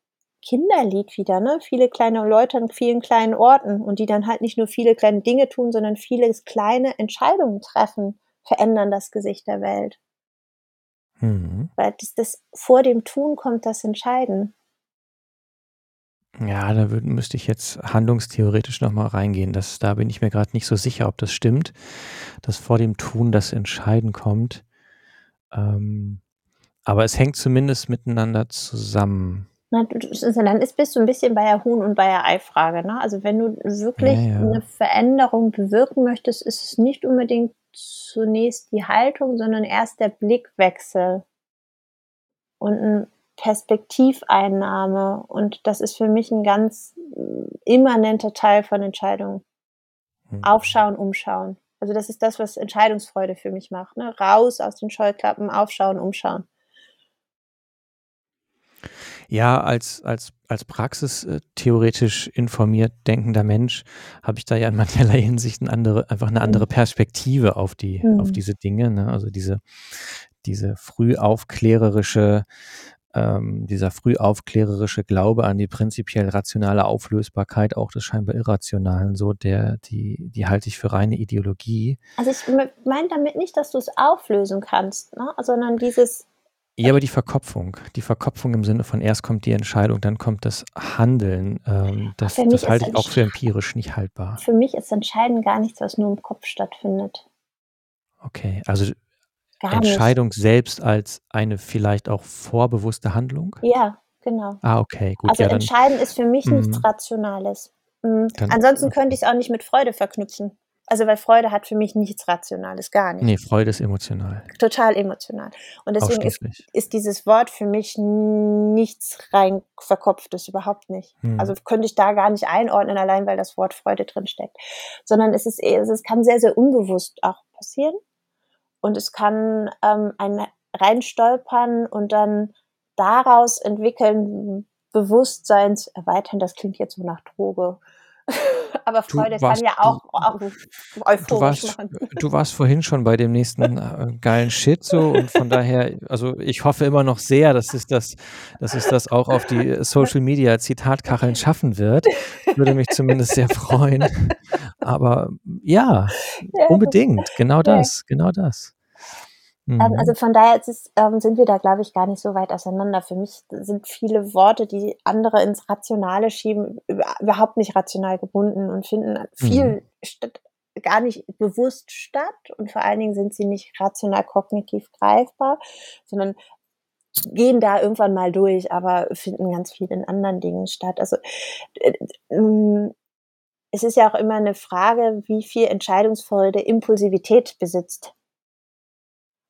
Kinderlied wieder, ne? Viele kleine Leute an vielen kleinen Orten und die dann halt nicht nur viele kleine Dinge tun, sondern viele kleine Entscheidungen treffen, verändern das Gesicht der Welt. Mhm. Weil das, das vor dem Tun kommt das Entscheiden. Ja, da würd, müsste ich jetzt handlungstheoretisch nochmal reingehen. Das, da bin ich mir gerade nicht so sicher, ob das stimmt, dass vor dem Tun das Entscheiden kommt. Ähm, aber es hängt zumindest miteinander zusammen. Na, du, dann ist, bist du ein bisschen bei der Huhn- und bei der Ei-Frage. Ne? Also wenn du wirklich ja, ja. eine Veränderung bewirken möchtest, ist es nicht unbedingt zunächst die Haltung, sondern erst der Blickwechsel und ein Perspektiveinnahme. Und das ist für mich ein ganz äh, immanenter Teil von Entscheidungen. Mhm. Aufschauen, umschauen. Also das ist das, was Entscheidungsfreude für mich macht. Ne? Raus aus den Scheuklappen, aufschauen, umschauen. Ja, als, als, als praxistheoretisch informiert denkender Mensch habe ich da ja in mancherlei Hinsicht eine andere, einfach eine andere. Perspektive auf die, mhm. auf diese Dinge. Ne? Also diese, diese früh aufklärerische ähm, dieser früh aufklärerische Glaube an die prinzipiell rationale Auflösbarkeit auch des scheinbar Irrationalen, so der, die, die halte ich für reine Ideologie. Also ich meine damit nicht, dass du es auflösen kannst, ne? sondern dieses ja, aber die Verkopfung, die Verkopfung im Sinne von erst kommt die Entscheidung, dann kommt das Handeln, ähm, das, das halte ich auch für empirisch nicht haltbar. Für mich ist Entscheiden gar nichts, was nur im Kopf stattfindet. Okay, also Gar nicht. Entscheidung selbst als eine vielleicht auch vorbewusste Handlung? Ja, genau. Ah, okay, gut, Also ja, dann entscheiden ist für mich nichts mhm, Rationales. Hm, dann ansonsten könnte ich's auch nicht mit Freude verknüpfen. Also, weil Freude hat für mich nichts Rationales, gar nicht. Ne, Freude ist emotional. Total emotional. Und deswegen ist ist dieses Wort für mich nichts rein Verkopftes, überhaupt nicht. Also, Mhm. könnte ich da gar nicht einordnen, allein weil das Wort Freude drinsteckt. Sondern es ist es kann sehr, sehr unbewusst auch passieren und es kann, ähm, ein reinstolpern und dann daraus entwickeln, Bewusstseins erweitern, das klingt jetzt so nach Droge. Aber Freude kann warst ja du auch auch du euphorisch warst machen. du warst vorhin schon bei dem nächsten, äh, geilen Shit so und von daher also, ich hoffe immer noch sehr, dass es das dass es das auch auf die Social Media Zitatkacheln schaffen wird. Würde mich zumindest sehr freuen. Aber ja, Ja, unbedingt, genau ja. das, genau das. Ähm, also, Mhm. von daher es ähm, sind wir da, glaube ich, gar nicht so weit auseinander. Für mich sind viele Worte, die andere ins Rationale schieben, über überhaupt nicht rational gebunden und finden Mhm. viel statt gar nicht bewusst statt und vor allen Dingen sind sie nicht rational kognitiv greifbar, sondern gehen da irgendwann mal durch, aber finden ganz viel in anderen Dingen statt. Also, äh, hm, es ist ja auch immer 'ne Frage, wie viel Entscheidungsfreude Impulsivität besitzt.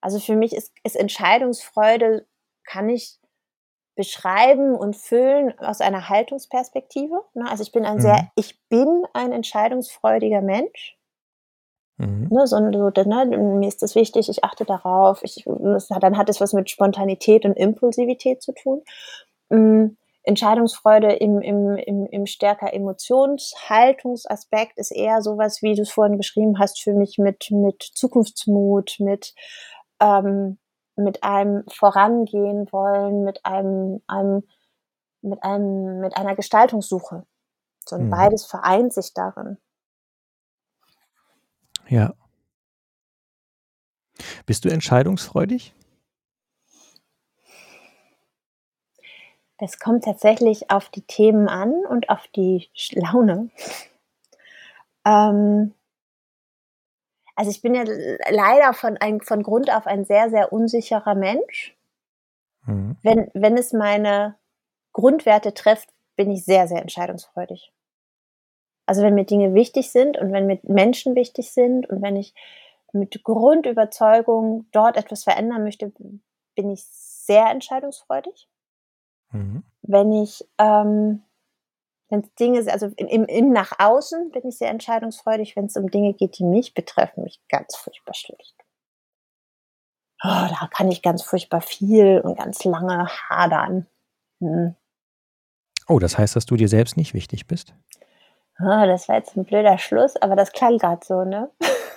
Also, für mich ist ist Entscheidungsfreude kann ich beschreiben und füllen aus einer Haltungsperspektive, ne? Also, ich bin ein sehr Mhm. ich bin ein entscheidungsfreudiger Mensch. Mhm. Ne, so so ne, mir ist das wichtig, ich achte darauf, ich das dann hat es was mit Spontanität und Impulsivität zu tun. Hm, Entscheidungsfreude im im im im stärker Emotionshaltungsaspekt ist eher so was, wie du's vorhin beschrieben hast, für mich mit mit Zukunftsmut, mit ähm, mit einem Vorangehen wollen, mit einem einem mit einem mit einer Gestaltungssuche. So und Mhm. beides vereint sich darin. Ja. Bist du entscheidungsfreudig? Es kommt tatsächlich auf die Themen an und auf die Laune. Ähm also, ich bin ja leider von ein von Grund auf ein sehr, sehr unsicherer Mensch. Mhm. Wenn wenn es meine Grundwerte trifft, bin ich sehr, sehr entscheidungsfreudig. Also, wenn mir Dinge wichtig sind und wenn mir Menschen wichtig sind und wenn ich mit Grundüberzeugung dort etwas verändern möchte, bin ich sehr entscheidungsfreudig. Mhm. Wenn ich, ähm wenn's Dinge s also, im im nach außen bin ich sehr entscheidungsfreudig, wenn's um Dinge geht, die mich betreffen, bin ich ganz furchtbar schlecht. Oh, da kann ich ganz furchtbar viel und ganz lange hadern. Mhm. Oh, das heißt, dass du dir selbst nicht wichtig bist? Ah, das war jetzt 'n blöder Schluss, aber das klang grad so, ne?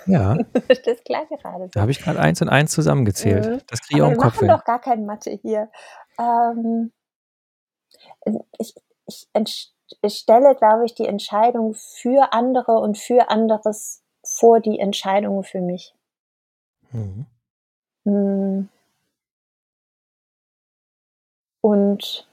Ja. Das klang gerade Da so. habe ich grad 1 und 1 zusammengezählt. Mhm. Das kriege ich auch wir im Kopf machen hin. doch gar kein Mathe hier. Ähm ich ich stelle, glaube ich, die Entscheidung für andere und für anderes vor die Entscheidungen für mich. Mhm. Hm. Und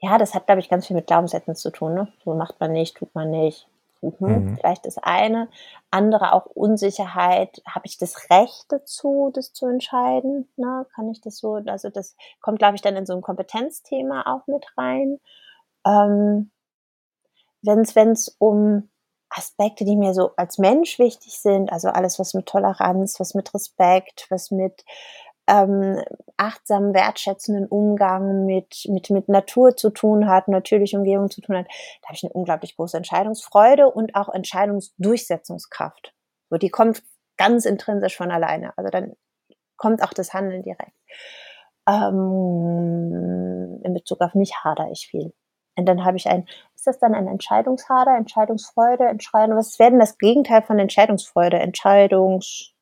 ja, das hat, glaube ich, ganz viel mit Glaubenssätzen zu tun, ne? So macht man nicht, tut man nicht. Mhm, Mhm. vielleicht das eine. Andere auch Unsicherheit. Habe ich das Recht dazu, das zu entscheiden, ne? Kann ich das so also, das kommt, glaube ich, dann in so 'n Kompetenzthema auch mit rein. Ähm wenn's wenn's um Aspekte, die mir so als Mensch wichtig sind, also, alles, was mit Toleranz, was mit Respekt, was mit, ähm, achtsamen, wertschätzenden Umgang mit mit mit Natur zu tun hat, natürlicher Umgebung zu tun hat, da habe ich 'ne unglaublich große Entscheidungsfreude und auch Entscheidungsdurchsetzungskraft. So, die kommt ganz intrinsisch von alleine. Also, dann kommt auch das Handeln direkt. Ähm, in Bezug auf mich hadere ich viel. Und dann habe ich ein ist das dann ein Entscheidungshader, Entscheidungsfreude, Entscheiden was wäre denn das Gegenteil von Entscheidungsfreude? Entscheidungs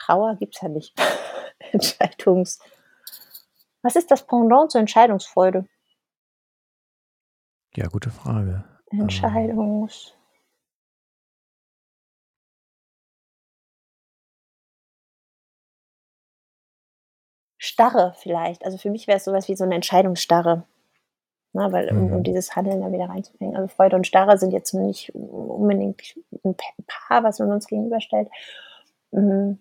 Trauer gibt's ja nicht. Entscheidungs was ist das Pendant zur Entscheidungsfreude? Ja, gute Frage. Entscheidungs Starre vielleicht. Also, für mich wäre es so was wie so 'ne Entscheidungsstarre. Ne, weil um, um Mhm. dieses Handeln da wieder reinzubringen. Also Freude und Starre sind jetzt nicht unbedingt ein Paar, was man uns gegenüberstellt. Mhm.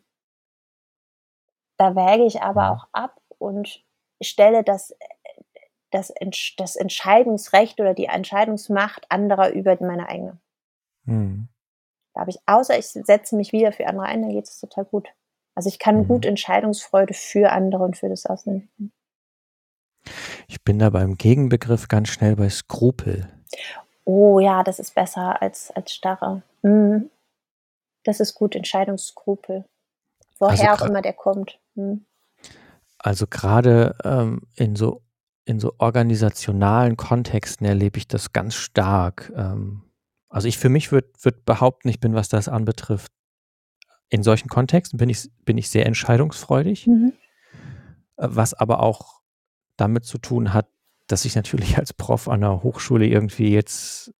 Da wäge ich aber Mhm. auch ab und stelle das, das, das Entscheidungsrecht oder die Entscheidungsmacht anderer über meine eigene. Mhm. Da habe ich, außer ich setze mich wieder für andere ein, dann geht es total gut. Also ich kann gut Mhm. Entscheidungsfreude für andere und für das entwickeln. Ich bin da beim Gegenbegriff ganz schnell bei Skrupel. Oh ja, das ist besser als, als Starre. Mhm. Das ist gut, Entscheidungsskrupel. Woher Also auch immer der kommt. Mhm. Also grade, ähm, in so in so organisationalen Kontexten erlebe ich das ganz stark. Ähm, also ich für mich würde würde behaupten, ich bin, was das anbetrifft in solchen Kontexten bin ich bin ich sehr entscheidungsfreudig. Mhm. Äh, was aber auch damit zu tun hat, dass ich natürlich als Prof an 'ner Hochschule irgendwie jetzt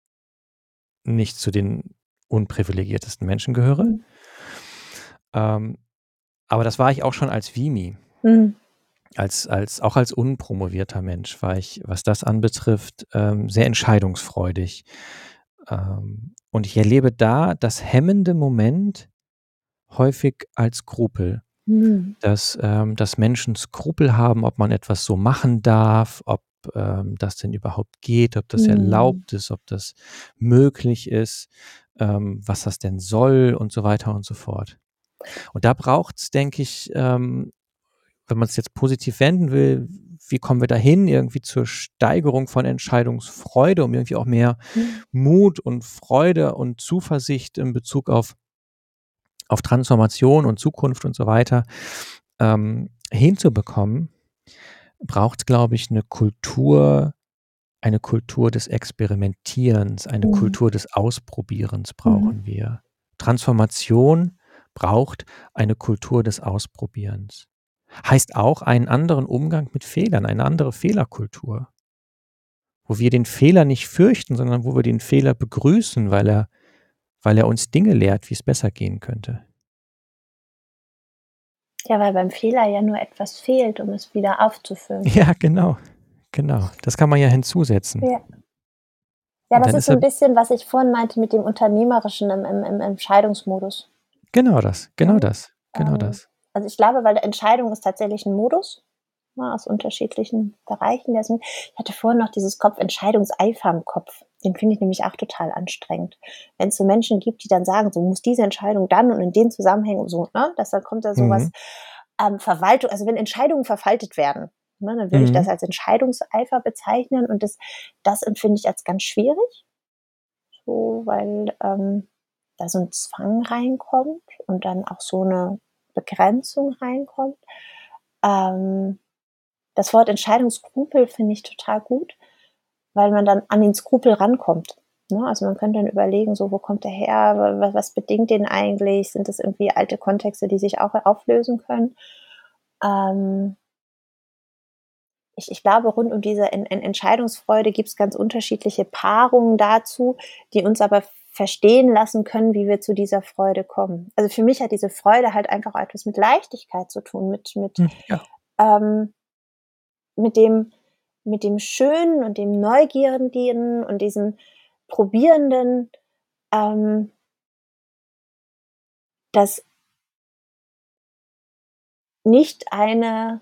nicht zu den unprivilegiertesten Menschen gehöre. Mhm. Ähm, aber das war ich auch schon als WIMI. Mhm. Als als auch als unpromovierter Mensch war ich, was das anbetrifft, ähm, sehr entscheidungsfreudig. Ähm, und ich erlebe da das hemmende Moment häufig als Skrupel, Mhm. dass ähm, dass Menschen Skrupel haben, ob man etwas so machen darf, ob, ähm, das denn überhaupt geht, ob das Mhm. erlaubt ist, ob das möglich ist, ähm, was das denn soll und so weiter und so fort. Und da braucht's, denke ich, ähm, wenn man's jetzt positiv wenden will, wie kommen wir dahin irgendwie zur Steigerung von Entscheidungsfreude, um irgendwie auch mehr Mhm. Mut und Freude und Zuversicht in Bezug auf auf Transformation und Zukunft und so weiter, ähm, hinzubekommen, braucht's, glaube ich, 'ne Kultur eine Kultur des Experimentierens, eine Mhm. Kultur des Ausprobierens Mhm. brauchen wir. Transformation braucht eine Kultur des Ausprobierens. Heißt auch einen anderen Umgang mit Fehlern, eine andere Fehlerkultur. Wo wir den Fehler nicht fürchten, sondern wo wir den Fehler begrüßen, weil er weil er uns Dinge lehrt, wie's besser gehen könnte. Ja, weil beim Fehler ja nur etwas fehlt, um es wieder aufzufüllen. Ja, genau. Genau. Das kann man ja hinzusetzen. Ja. Ja, das ist so 'n er bisschen, was ich vorhin meinte mit dem Unternehmerischen im im im Entscheidungsmodus. Genau das, genau Ne? das, genau Ähm, das. also ich glaube, weil Entscheidung ist tatsächlich 'n Modus, ne, aus unterschiedlichen Bereichen. Deswegen ich hatte vorhin noch dieses Kopf Entscheidungseifer im Kopf. Den finde ich nämlich auch total anstrengend. Wenn's so Menschen gibt, die dann sagen: „Du musst diese Entscheidung dann und in den Zusammenhängen“ und so, ne? Dass dann kommt da so was, Mhm. ähm, Verwaltung also wenn Entscheidungen verwaltet werden, ne, dann würde ich das Mhm. als Entscheidungseifer bezeichnen und das das empfinde ich als ganz schwierig. So, weil, ähm, da so 'n Zwang reinkommt und dann auch so 'ne Begrenzung reinkommt. Ähm, das Wort Entscheidungsskrupel finde ich total gut, weil man dann an den Skrupel rankommt, ne? Also, man könnte dann überlegen, so: „Wo kommt der her? Wa wa was bedingt den eigentlich? Sind das irgendwie alte Kontexte, die sich auch auflösen können?“ Ähm ich ich glaube, rund um diese En En Entscheidungsfreude gibt's ganz unterschiedliche Paarungen dazu, die uns aber verstehen lassen können, wie wir zu dieser Freude kommen. Also, für mich hat diese Freude halt einfach etwas mit Leichtigkeit zu tun, mit mit, Hm, ja. ähm mit dem mit dem Schönen und dem Neugierigen und diesem Probierenden, ähm das nicht eine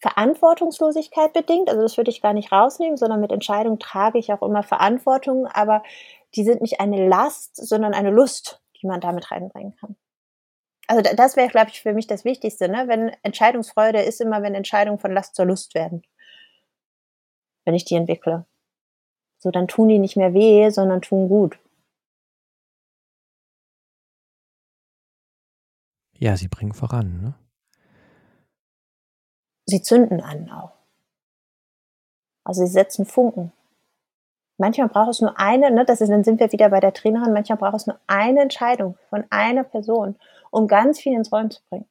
Verantwortungslosigkeit bedingt, also das würde ich gar nicht rausnehmen, sondern mit Entscheidung trage ich auch immer Verantwortung, aber die sind nicht eine Last, sondern eine Lust, die man da mit reinbringen kann. Also da das wäre, glaube ich, für mich das Wichtigste, ne? Wenn Entscheidungsfreude ist immer, wenn Entscheidungen von Last zur Lust werden. Wenn ich die entwickle. So, dann tun die nicht mehr weh, sondern tun gut. Ja, sie bringen voran, ne? Sie zünden an auch. Also, sie setzen Funken. Manchmal braucht es nur eine, ne, das ist dann sind wir wieder bei der Trainerin, manchmal braucht es nur eine Entscheidung von einer Person, um ganz viel ins Rollen zu bringen.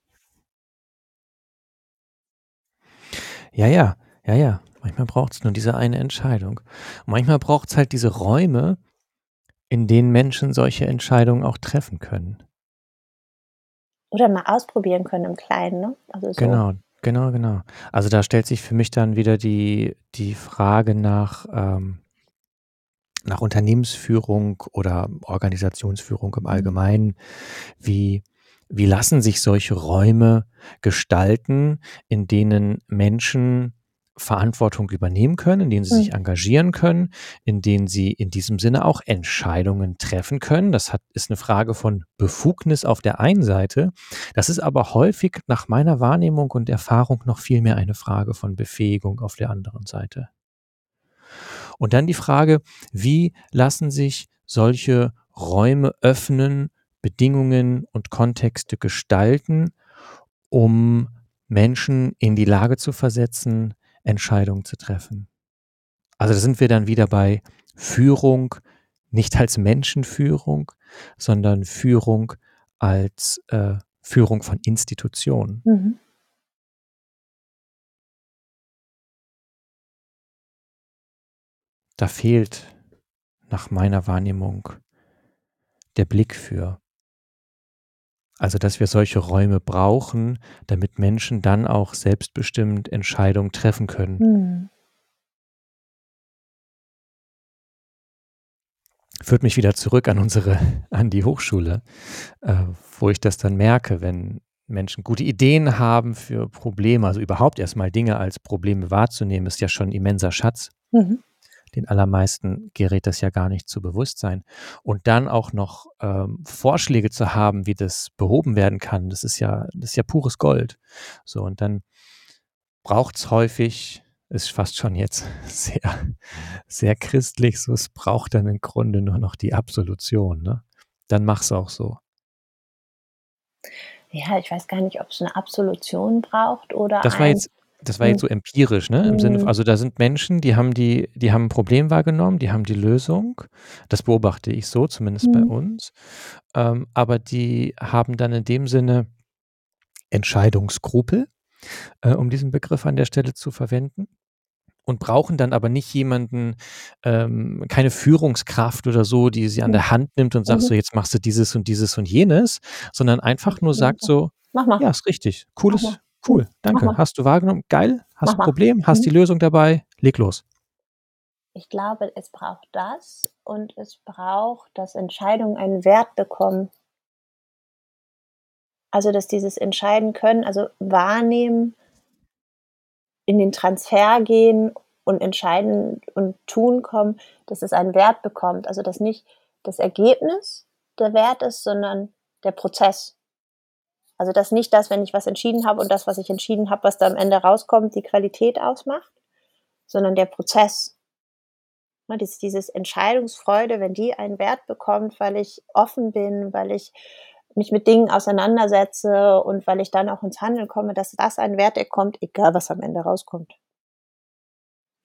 Ja, ja, ja, ja. Manchmal braucht's nur diese eine Entscheidung. Und manchmal braucht's halt diese Räume, in denen Menschen solche Entscheidungen auch treffen können. Oder mal ausprobieren können im Kleinen, ne? Also so Genau. Genau, genau. Also da stellt sich für mich dann wieder die, die Frage nach, ähm, nach Unternehmensführung oder Organisationsführung im Mhm. Allgemeinen. Wie, wie lassen sich solche Räume gestalten, in denen Menschen Verantwortung übernehmen können, in denen sie sich Mhm. engagieren können, in denen sie in diesem Sinne auch Entscheidungen treffen können. Das hat, ist eine Frage von Befugnis auf der einen Seite. Das ist aber häufig nach meiner Wahrnehmung und Erfahrung noch viel mehr eine Frage von Befähigung auf der anderen Seite. Und dann die Frage, wie lassen sich solche Räume öffnen, Bedingungen und Kontexte gestalten, um Menschen in die Lage zu versetzen, Entscheidungen zu treffen. Also da sind wir dann wieder bei Führung, nicht als Menschenführung, sondern Führung als äh, Führung von Institutionen. Mhm. Da fehlt nach meiner Wahrnehmung der Blick für. Also, dass wir solche Räume brauchen, damit Menschen dann auch selbstbestimmt Entscheidungen treffen können. Mhm. Führt mich wieder zurück an unsere, an die Hochschule, äh, wo ich das dann merke, wenn Menschen gute Ideen haben für Probleme, also überhaupt erstmal Dinge als Probleme wahrzunehmen, ist ja schon ein immenser Schatz. Mhm. Den allermeisten gerät das ja gar nicht zu Bewusstsein. Und dann auch noch ähm, Vorschläge zu haben, wie das behoben werden kann, das ist ja, das ist ja pures Gold. So, und dann braucht es häufig, ist fast schon jetzt sehr, sehr christlich, so es braucht dann im Grunde nur noch die Absolution. Ne? Dann mach's auch so. Ja, ich weiß gar nicht, ob es eine Absolution braucht oder Das war ein jetzt, das war jetzt so Mhm. empirisch, ne? Im Sinne, Mhm. also da sind Menschen, die haben die, die haben ein Problem wahrgenommen, die haben die Lösung. Das beobachte ich so, zumindest bei Mhm. uns. Ähm, aber die haben dann in dem Sinne Entscheidungsskrupel, äh, um diesen Begriff an der Stelle zu verwenden. Und brauchen dann aber nicht jemanden, ähm, keine Führungskraft oder so, die sie an der Hand nimmt und sagt Mhm. so, jetzt machst du dieses und dieses und jenes, sondern einfach nur sagt so, Mach mal. ja, ist richtig, cooles. Cool, danke, hast du wahrgenommen, geil, hast Mach ein. Problem, hast Mhm. die Lösung dabei, leg los. Ich glaube, es braucht das und es braucht, dass Entscheidungen einen Wert bekommen. Also, dass dieses Entscheiden können, also wahrnehmen, in den Transfer gehen und entscheiden und tun kommen, dass es einen Wert bekommt. Also, dass nicht das Ergebnis der Wert ist, sondern der Prozess. Also, dass nicht das, wenn ich was entschieden habe und das, was ich entschieden habe, was da am Ende rauskommt, die Qualität ausmacht, sondern der Prozess. Ne, dies dieses Entscheidungsfreude, wenn die einen Wert bekommt, weil ich offen bin, weil ich mich mit Dingen auseinandersetze und weil ich dann auch ins Handeln komme, dass das einen Wert bekommt, egal was am Ende rauskommt.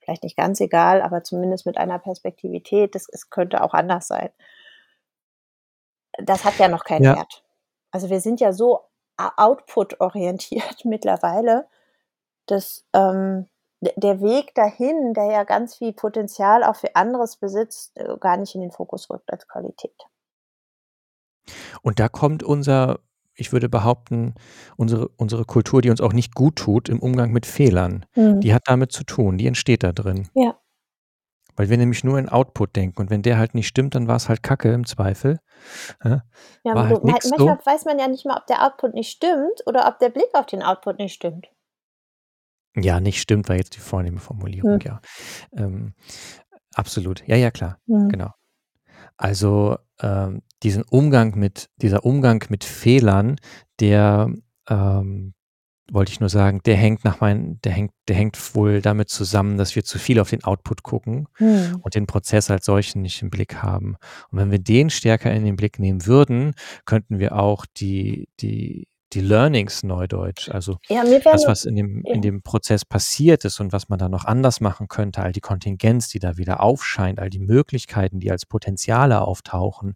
Vielleicht nicht ganz egal, aber zumindest mit einer Perspektivität, das es könnte auch anders sein. Das hat ja noch keinen Ja. Wert. Also, wir sind ja so output-orientiert mittlerweile, dass, ähm, der Weg dahin, der ja ganz viel Potenzial auch für anderes besitzt, äh, gar nicht in den Fokus rückt als Qualität. Und da kommt unser, ich würde behaupten, unsere, unsere Kultur, die uns auch nicht gut tut im Umgang mit Fehlern, Mhm. die hat damit zu tun, die entsteht da drin. Ja. Weil wir nämlich nur in Output denken und wenn der halt nicht stimmt, dann war es halt Kacke im Zweifel. Ja, Ja, war aber halt nix manchmal so. weiß man ja nicht mal, ob der Output nicht stimmt oder ob der Blick auf den Output nicht stimmt. Ja, nicht stimmt, war jetzt die vornehme Formulierung, Mhm. ja. Ähm, absolut. Ja, ja, klar. Mhm. Genau. Also ähm, diesen Umgang mit, dieser Umgang mit Fehlern, der ähm, wollte ich nur sagen, der hängt nach meinen, der hängt, der hängt wohl damit zusammen, dass wir zu viel auf den Output gucken Mhm. und den Prozess als solchen nicht im Blick haben. Und wenn wir den stärker in den Blick nehmen würden, könnten wir auch die, die, die Learnings Neudeutsch, also Ja, das, was in dem, ja. in dem Prozess passiert ist und was man da noch anders machen könnte, all die Kontingenz, die da wieder aufscheint, all die Möglichkeiten, die als Potenziale auftauchen,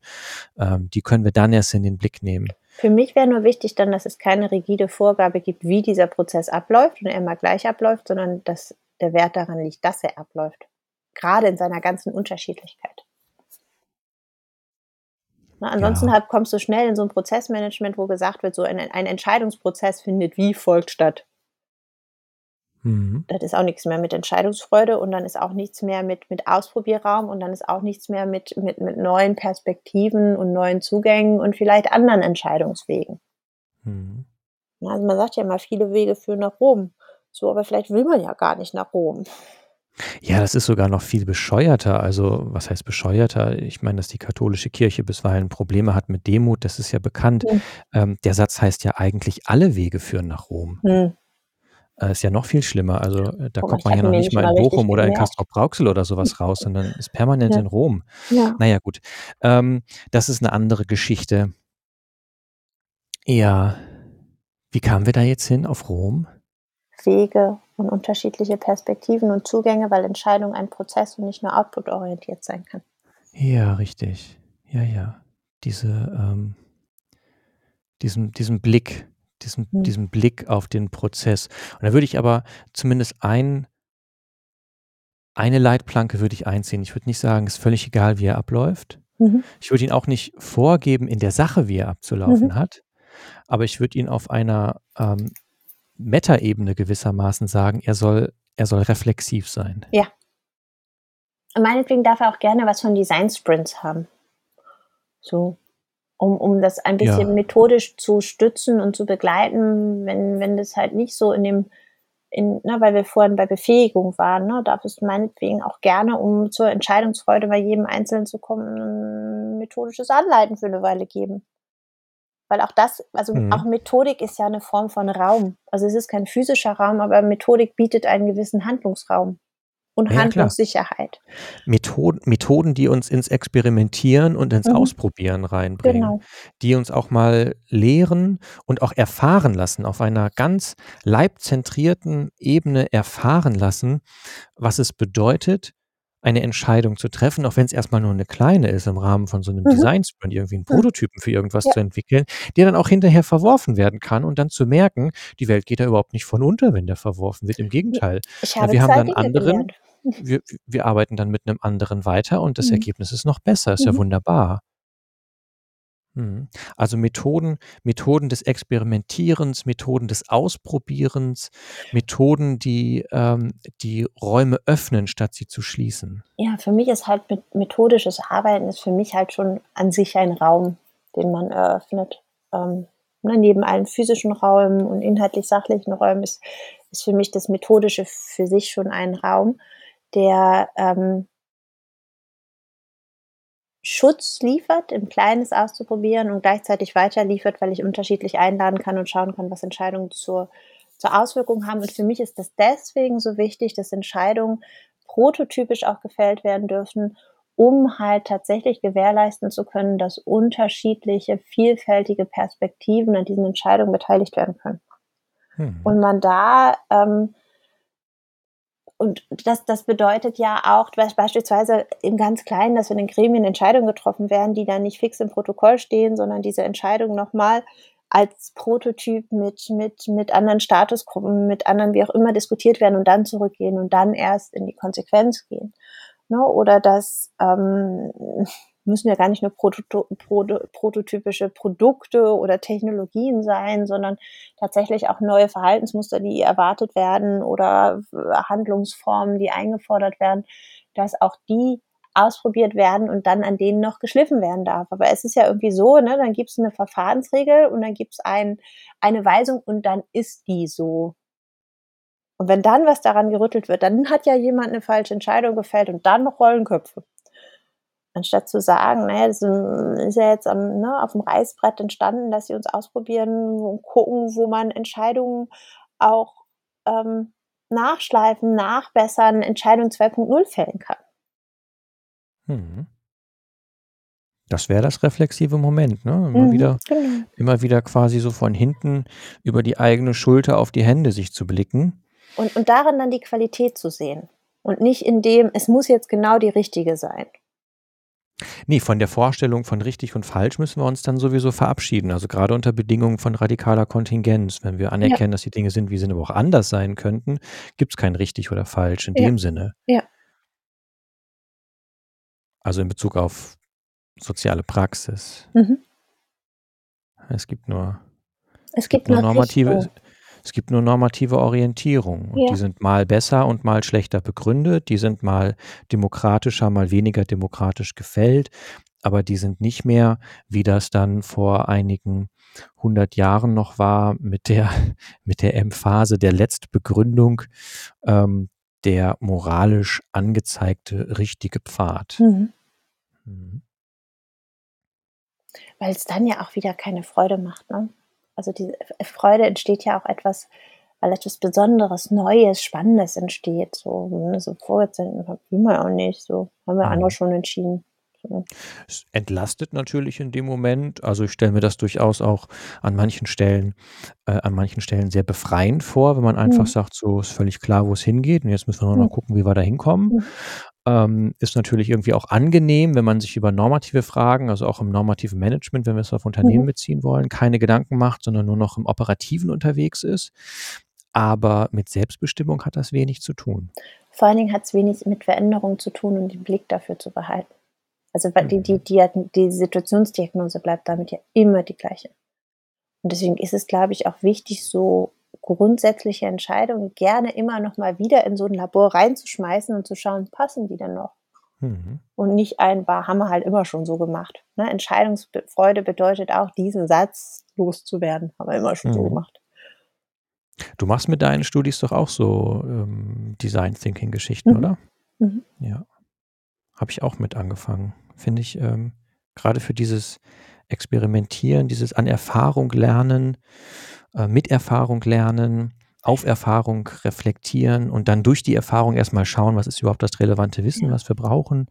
ähm, die können wir dann erst in den Blick nehmen. Für mich wäre nur wichtig dann, dass es keine rigide Vorgabe gibt, wie dieser Prozess abläuft und er immer gleich abläuft, sondern dass der Wert daran liegt, dass er abläuft. Gerade in seiner ganzen Unterschiedlichkeit. Ne, ansonsten Ja. halt kommst du schnell in so ein Prozessmanagement, wo gesagt wird, so ein ein Entscheidungsprozess findet wie folgt statt. Mhm. Das ist auch nichts mehr mit Entscheidungsfreude und dann ist auch nichts mehr mit mit Ausprobierraum und dann ist auch nichts mehr mit mit mit neuen Perspektiven und neuen Zugängen und vielleicht anderen Entscheidungswegen. Mhm. Also, man sagt ja immer, viele Wege führen nach Rom. So, aber vielleicht will man ja gar nicht nach Rom. Ja, das ist sogar noch viel bescheuerter. Also, was heißt bescheuerter? Ich meine, dass die katholische Kirche bisweilen Probleme hat mit Demut, das ist ja bekannt. Mhm. Ähm, der Satz heißt ja eigentlich, alle Wege führen nach Rom. Mhm. Äh, ist ja noch viel schlimmer. Also, äh, da mal, kommt man ja noch nicht mal in Bochum oder in gemerkt. Castrop-Rauxel oder sowas raus, sondern ist permanent Ja. in Rom. Ja. Na ja, gut. Ähm, das ist eine andere Geschichte. Ja. Wie kamen wir da jetzt hin auf Rom? Wege und unterschiedliche Perspektiven und Zugänge, weil Entscheidung ein Prozess und nicht nur outputorientiert sein kann. Ja, richtig. Ja, ja. Diese, ähm diesen diesen Blick diesen Mhm. diesen Blick auf den Prozess. Und da würde ich aber zumindest ein eine Leitplanke würde ich einziehen. Ich würde nicht sagen, ist völlig egal, wie er abläuft. Mhm. Ich würde ihn auch nicht vorgeben in der Sache, wie er abzulaufen Mhm. hat, aber ich würde ihn auf einer, ähm, Metaebene gewissermaßen sagen, er soll er soll reflexiv sein. Ja. Und meinetwegen darf er auch gerne was von Design Sprints haben. So, um um das ein bisschen Ja. methodisch zu stützen und zu begleiten, wenn wenn das halt nicht so in dem in ne, weil wir vorhin bei Befähigung waren, ne, darf es meinetwegen auch gerne, um zur Entscheidungsfreude bei jedem Einzelnen zu kommen, methodisches Anleiten für 'ne Weile geben. Weil auch das also, auch Mhm. Methodik ist ja 'ne Form von Raum. Also, es ist kein physischer Raum, aber Methodik bietet einen gewissen Handlungsraum und Ja. Handlungssicherheit. Methoden Methoden, die uns ins Experimentieren und ins Mhm. Ausprobieren reinbringen, Genau. die uns auch mal lehren und auch erfahren lassen, auf einer ganz leibzentrierten Ebene erfahren lassen, was es bedeutet, eine Entscheidung zu treffen, auch wenn's erst mal nur 'ne kleine ist im Rahmen von so 'nem Mhm. Design Sprint, irgendwie 'n Mhm. Prototypen für irgendwas Ja. zu entwickeln, der dann auch hinterher verworfen werden kann und dann zu merken, die Welt geht da überhaupt nicht von unter, wenn der verworfen wird. Im Gegenteil. Habe wir haben 2 dann Dinge anderen gelernt. wir wir arbeiten dann mit 'nem anderen weiter und das Mhm. Ergebnis ist noch besser. Ist ja Mhm. wunderbar. Mhm. Also, Methoden Methoden des Experimentierens, Methoden des Ausprobierens, Methoden, die, ähm die Räume öffnen, statt sie zu schließen. Ja, für mich ist halt met methodisches Arbeiten ist für mich halt schon an sich ein Raum, den man eröffnet. Ähm, ne, neben allen physischen Räumen und inhaltlich-sachlichen Räumen ist ist für mich das Methodische für sich schon ein Raum, der, ähm Schutz liefert, im Kleinen es auszuprobieren und gleichzeitig weiter liefert, weil ich unterschiedlich einladen kann und schauen kann, was Entscheidungen zur zur Auswirkung haben. Und für mich ist das deswegen so wichtig, dass Entscheidungen prototypisch auch gefällt werden dürfen, um halt tatsächlich gewährleisten zu können, dass unterschiedliche, vielfältige Perspektiven an diesen Entscheidungen beteiligt werden können. Mhm. Und man da, ähm und das das bedeutet ja auch, beispielsweise im ganz Kleinen, dass in den Gremien Entscheidungen getroffen werden, die dann nicht fix im Protokoll stehen, sondern diese Entscheidungen noch mal als Prototyp mit mit mit anderen Statusgruppen, mit anderen wie auch immer diskutiert werden und dann zurückgehen und dann erst in die Konsequenz gehen, ne? Oder dass, ähm müssen ja gar nicht nur prototo proto prototypische Produkte oder Technologien sein, sondern tatsächlich auch neue Verhaltensmuster, die erwartet werden oder Handlungsformen, die eingefordert werden, dass auch die ausprobiert werden und dann an denen noch geschliffen werden darf. Aber es ist ja irgendwie so, ne, dann gibt's 'ne Verfahrensregel und dann gibt's ein eine Weisung und dann ist die so. Und wenn dann was daran gerüttelt wird, dann hat ja jemand 'ne falsche Entscheidung gefällt und dann rollen Köpfe. Anstatt zu sagen, na ja, das, hm, ist ja jetzt am ne, auf'm Reißbrett entstanden, dass sie uns ausprobieren und gucken, wo man Entscheidungen auch, ähm, nachschleifen, nachbessern, Entscheidung 2.0 fällen kann. Mhm. Das wäre das reflexive Moment, ne? Immer Mhm, wieder genau. immer wieder quasi so von hinten über die eigene Schulter auf die Hände sich zu blicken. Und und darin dann die Qualität zu sehen und nicht in dem: „Es muss jetzt genau die richtige sein.“ Ne, von der Vorstellung von richtig und falsch müssen wir uns dann sowieso verabschieden. Also, grade unter Bedingungen von radikaler Kontingenz. Wenn wir Ja. anerkennen, dass die Dinge sind, wie sie sind, aber auch anders sein könnten, gibt's kein richtig oder falsch in Ja. dem Sinne. Ja. Also, in Bezug auf soziale Praxis. Mhm. Es gibt nur Es es gibt gibt nur normative Richtung. Es gibt nur normative Orientierung und Ja. die sind mal besser und mal schlechter begründet, die sind mal demokratischer, mal weniger demokratisch gefällt, aber die sind nicht mehr, wie das dann vor einigen hundert Jahren noch war, mit der mit der Emphase der Letztbegründung, ähm, der moralisch angezeigte richtige Pfad. Mhm. Mhm. Weil es dann ja auch wieder keine Freude macht, ne? Also, diese F Freude entsteht ja auch etwas weil etwas Besonderes, Neues, Spannendes entsteht, so, ne, so vorgezogen, will man auch nicht, so, haben wir andere Mhm. schon entschieden, so. Es entlastet natürlich in dem Moment. Also, ich stelle mir das durchaus auch an manchen Stellen äh, an manchen Stellen sehr befreiend vor, wenn man einfach Mhm. sagt: „So, ist völlig klar, wo es hingeht und jetzt müssen wir nur noch Mhm. gucken, wie wir da hinkommen.“ Mhm. Ähm, ist natürlich irgendwie auch angenehm, wenn man sich über normative Fragen, also auch im normativen Management, wenn wir es auf Unternehmen Mhm. beziehen wollen, keine Gedanken macht, sondern nur noch im Operativen unterwegs ist. Aber mit Selbstbestimmung hat das wenig zu tun. Vor allen Dingen hat's wenig mit Veränderung zu tun und den Blick dafür zu behalten. Also, die die Mhm. Diagn die Situationsdiagnose bleibt damit ja immer die gleiche. Und deswegen ist es, glaube ich, auch wichtig, so grundsätzliche Entscheidungen gerne immer noch mal wieder in so 'n Labor reinzuschmeißen und zu schauen, passen die denn noch? Mhm. Und nicht ein: „Bah, haben wir halt immer schon so gemacht.“ Ne, Entscheidungsbe Freude bedeutet auch, diesen Satz loszuwerden. Haben wir immer schon so Mhm. gemacht. Du machst mit deinen Studis doch auch so, ähm, Design Thinking Geschichten, Mhm. oder? Mhm. Ja. Habe ich auch mit angefangen. Finde ich, ähm, grade für dieses Experimentieren, dieses an Erfahrung lernen, äh, mit Erfahrung lernen, auf Erfahrung reflektieren und dann durch die Erfahrung erst mal schauen, was ist überhaupt das relevante Wissen, Ja. was wir brauchen.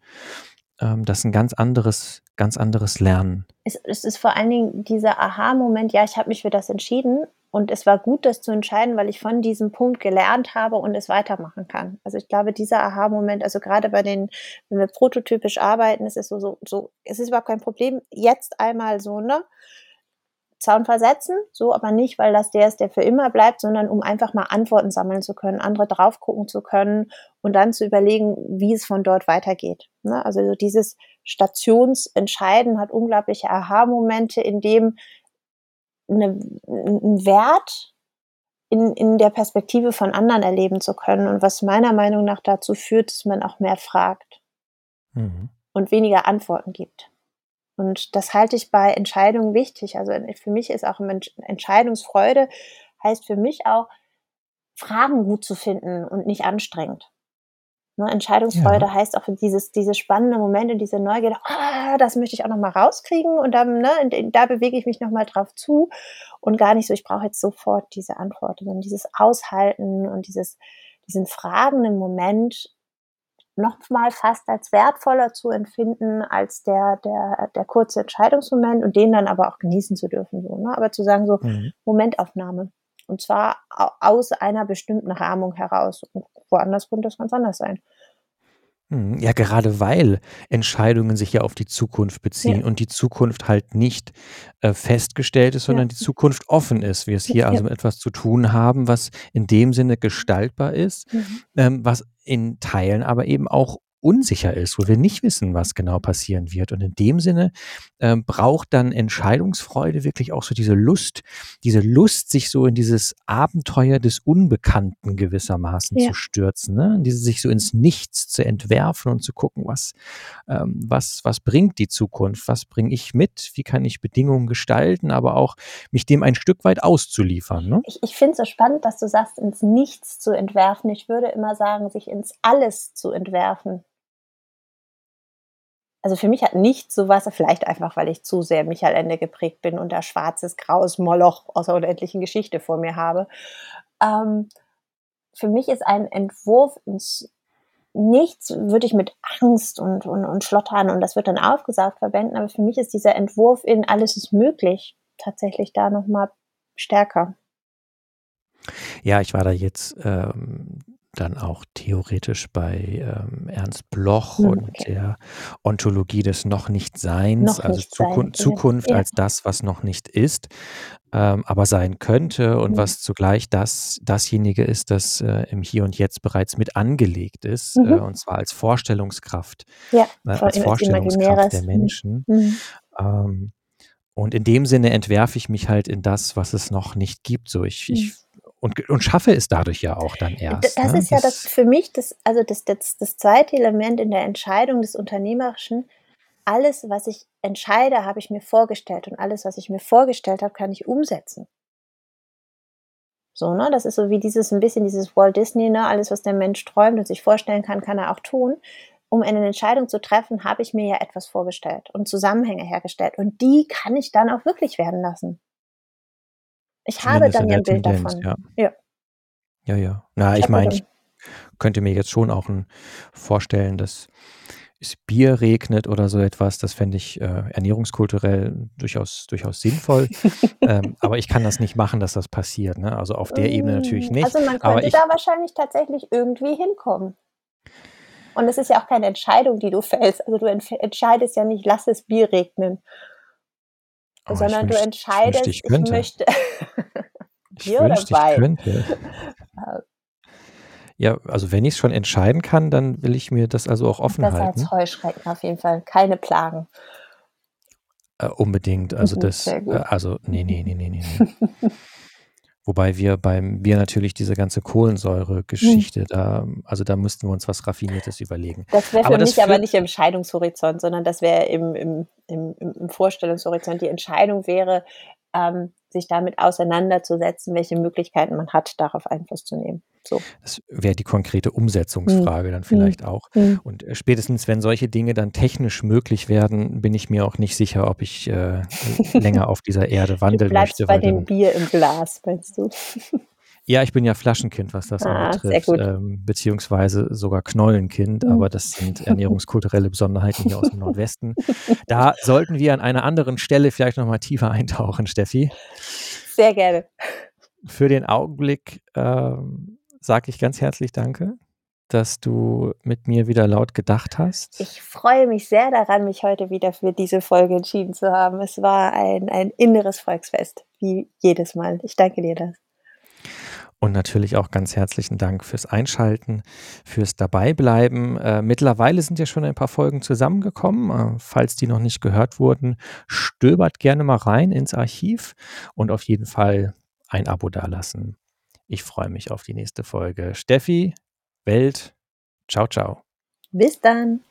Ähm, das ist 'n ganz anderes ganz anderes Lernen. Es es ist vor allen Dingen dieser Aha-Moment: „Ja, ich habe mich für das entschieden und es war gut, das zu entscheiden, weil ich von diesem Punkt gelernt habe und es weitermachen kann.“ Also, ich glaube, dieser Aha-Moment also, grade bei den wenn wir prototypisch arbeiten, ist es so so so es ist überhaupt kein Problem, jetzt einmal so, ne, Zaun versetzen, so, aber nicht, weil das der ist, der für immer bleibt, sondern um einfach mal Antworten sammeln zu können, andere drauf gucken zu können und dann zu überlegen, wie es von dort weitergeht, ne? Also, so dieses Stationsentscheiden hat unglaubliche Aha-Momente, in dem 'ne 'n 'n Wert in in der Perspektive von anderen erleben zu können und was meiner Meinung nach dazu führt, dass man auch mehr fragt Mhm. und weniger Antworten gibt. Und das halte ich bei Entscheidungen wichtig. Also, äh, für mich ist auch Entsch Entscheidungsfreude heißt für mich auch, Fragen gut zu finden und nicht anstrengend. Ne, Ja. Entscheidungsfreude heißt auch dieses diese spannende Momente, diese Neugierde: „Ah, das möchte ich auch noch mal rauskriegen“ und dann, ne, da bewege ich mich noch mal drauf zu und gar nicht so: „Ich brauche jetzt sofort diese Antwort“, sondern dieses Aushalten und dieses diesen fragenden Moment noch mal fast als wertvoller zu empfinden als der der der kurze Entscheidungsmoment und den dann aber auch genießen zu dürfen so, ne? Aber zu sagen so: Mhm. „Momentaufnahme.“ Und zwar au aus einer bestimmten Rahmung heraus. Und woanders könnte das ganz anders sein. Mhm. Ja, gerade weil Entscheidungen sich ja auf die Zukunft beziehen Ja. und die Zukunft halt nicht, äh, festgestellt ist, Ja. sondern die Zukunft offen ist. Wir es hier Ja. also mit etwas zu tun haben, was in dem Sinne gestaltbar ist, Mhm. ähm, was in Teilen aber eben auch unsicher ist, wo wir nicht wissen, was genau passieren wird. Und in dem Sinne, ähm, braucht dann Entscheidungsfreude wirklich auch so diese Lust diese Lust, sich so in dieses Abenteuer des Unbekannten gewissermaßen Ja. zu stürzen, ne? In dieses sich so ins Nichts zu entwerfen und zu gucken, was ähm, was was bringt die Zukunft? Was bringe ich mit? Wie kann ich Bedingungen gestalten, aber auch mich dem ein Stück weit auszuliefern, ne? Ich ich finde es so spannend, dass du sagst, ins Nichts zu entwerfen. Ich würde immer sagen, sich ins Alles zu entwerfen. Also, für mich hat nichts so was vielleicht einfach, weil ich zu sehr Michael Ende geprägt bin und da schwarzes, graues Moloch aus der unendlichen Geschichte vor mir habe. Ähm, für mich ist ein Entwurf ins Nichts würde ich mit Angst und und und Schlottern und das wird dann aufgesaugt verbinden, aber für mich ist dieser Entwurf in alles ist möglich tatsächlich da noch mal stärker. Ja, ich war da jetzt, ähm, dann auch theoretisch bei, ähm, Ernst Bloch Mhm, und okay. der Ontologie des Noch also nicht sein, Zukun ja. Zukunft Ja. als das, was noch nicht ist, ähm, aber sein könnte und Mhm. was zugleich das dasjenige ist, das, äh, im Hier und Jetzt bereits mit angelegt ist, äh, Mhm. und zwar als Vorstellungskraft Ja, ne, vor als Vorstellungskraft der. Mhm. Menschen. Mhm. Ähm, und in dem Sinne entwerfe ich mich halt in das, was es noch nicht gibt, so. Ich Mhm. ich und, und schaffe es dadurch ja auch dann erst. Das ne? ist ja das für mich, das, also das, das, das zweite Element in der Entscheidung des Unternehmerischen. Alles, was ich entscheide, habe ich mir vorgestellt und alles, was ich mir vorgestellt habe, kann ich umsetzen. So, ne? Das ist so wie dieses, ein bisschen dieses Walt Disney, ne? Alles, was der Mensch träumt und sich vorstellen kann, kann er auch tun. Um eine Entscheidung zu treffen, habe ich mir ja etwas vorgestellt und Zusammenhänge hergestellt. Und die kann ich dann auch wirklich werden lassen. Ich habe dann ja ein Bild Tendenz, davon. ja. Ja. Ja, ja. Na, Ich ich meine, ich könnte mir jetzt schon auch ein, vorstellen, dass es Bier regnet oder so etwas. Das fände ich äh, ernährungskulturell durchaus, durchaus sinnvoll. ähm, aber ich kann das nicht machen, dass das passiert. Ne? Also auf der Ebene natürlich Mm, nicht. Also man Aber könnte ich, da wahrscheinlich tatsächlich irgendwie hinkommen. Und es ist ja auch keine Entscheidung, die du fällst. Also du entscheidest ja nicht, lass es Bier regnen, oh, ich sondern du wünschte, ich wünschte, entscheidest, ich ich möchte Bier oder wünschte, Wein. Ja, also wenn ich es schon entscheiden kann, dann will ich mir das also auch offen Besser halten. als Heuschrecken auf jeden Fall. Keine Plagen. Äh, unbedingt. Also das, äh, also nee, nee, nee, nee, nee. Wobei wir beim Bier natürlich diese ganze Hm. Kohlensäure-Geschichte, da, also da müssten wir uns was Raffiniertes überlegen. Das wäre Aber für das mich aber nicht im Entscheidungshorizont, sondern das wäre im, im, im, im im Vorstellungshorizont. Die Entscheidung wäre, ähm, sich damit auseinanderzusetzen, welche Möglichkeiten man hat, darauf Einfluss zu nehmen. So. das wäre die konkrete Hm. Umsetzungsfrage dann Hm. vielleicht auch. Hm. Und äh, spätestens, wenn solche Dinge dann technisch möglich werden, bin ich mir auch nicht sicher, ob ich äh, länger auf dieser Erde Du wandeln bleibst möchte, bei dem Bier im Glas, meinst du? ja, ich bin ja Flaschenkind, was das Ah, anbetrifft, ähm, beziehungsweise sogar Knollenkind, Hm. aber das sind ernährungskulturelle Besonderheiten hier aus dem Nordwesten. Da sollten wir an einer anderen Stelle vielleicht nochmal tiefer eintauchen, Steffi. Sehr gerne. Für den Augenblick ähm, sage ich ganz herzlich Danke, dass du mit mir wieder laut gedacht hast. Ich freue mich sehr daran, mich heute wieder für diese Folge entschieden zu haben. Es war ein, ein inneres Volksfest, wie jedes Mal. Ich danke dir das. Und natürlich auch ganz herzlichen Dank fürs Einschalten, fürs Dabeibleiben. Äh, mittlerweile sind ja schon ein paar Folgen zusammengekommen. Äh, falls die noch nicht gehört wurden, stöbert gerne mal rein ins Archiv und auf jeden Fall ein Abo dalassen. Ich freue mich auf die nächste Folge. Steffi, Welt, ciao, ciao. Bis dann.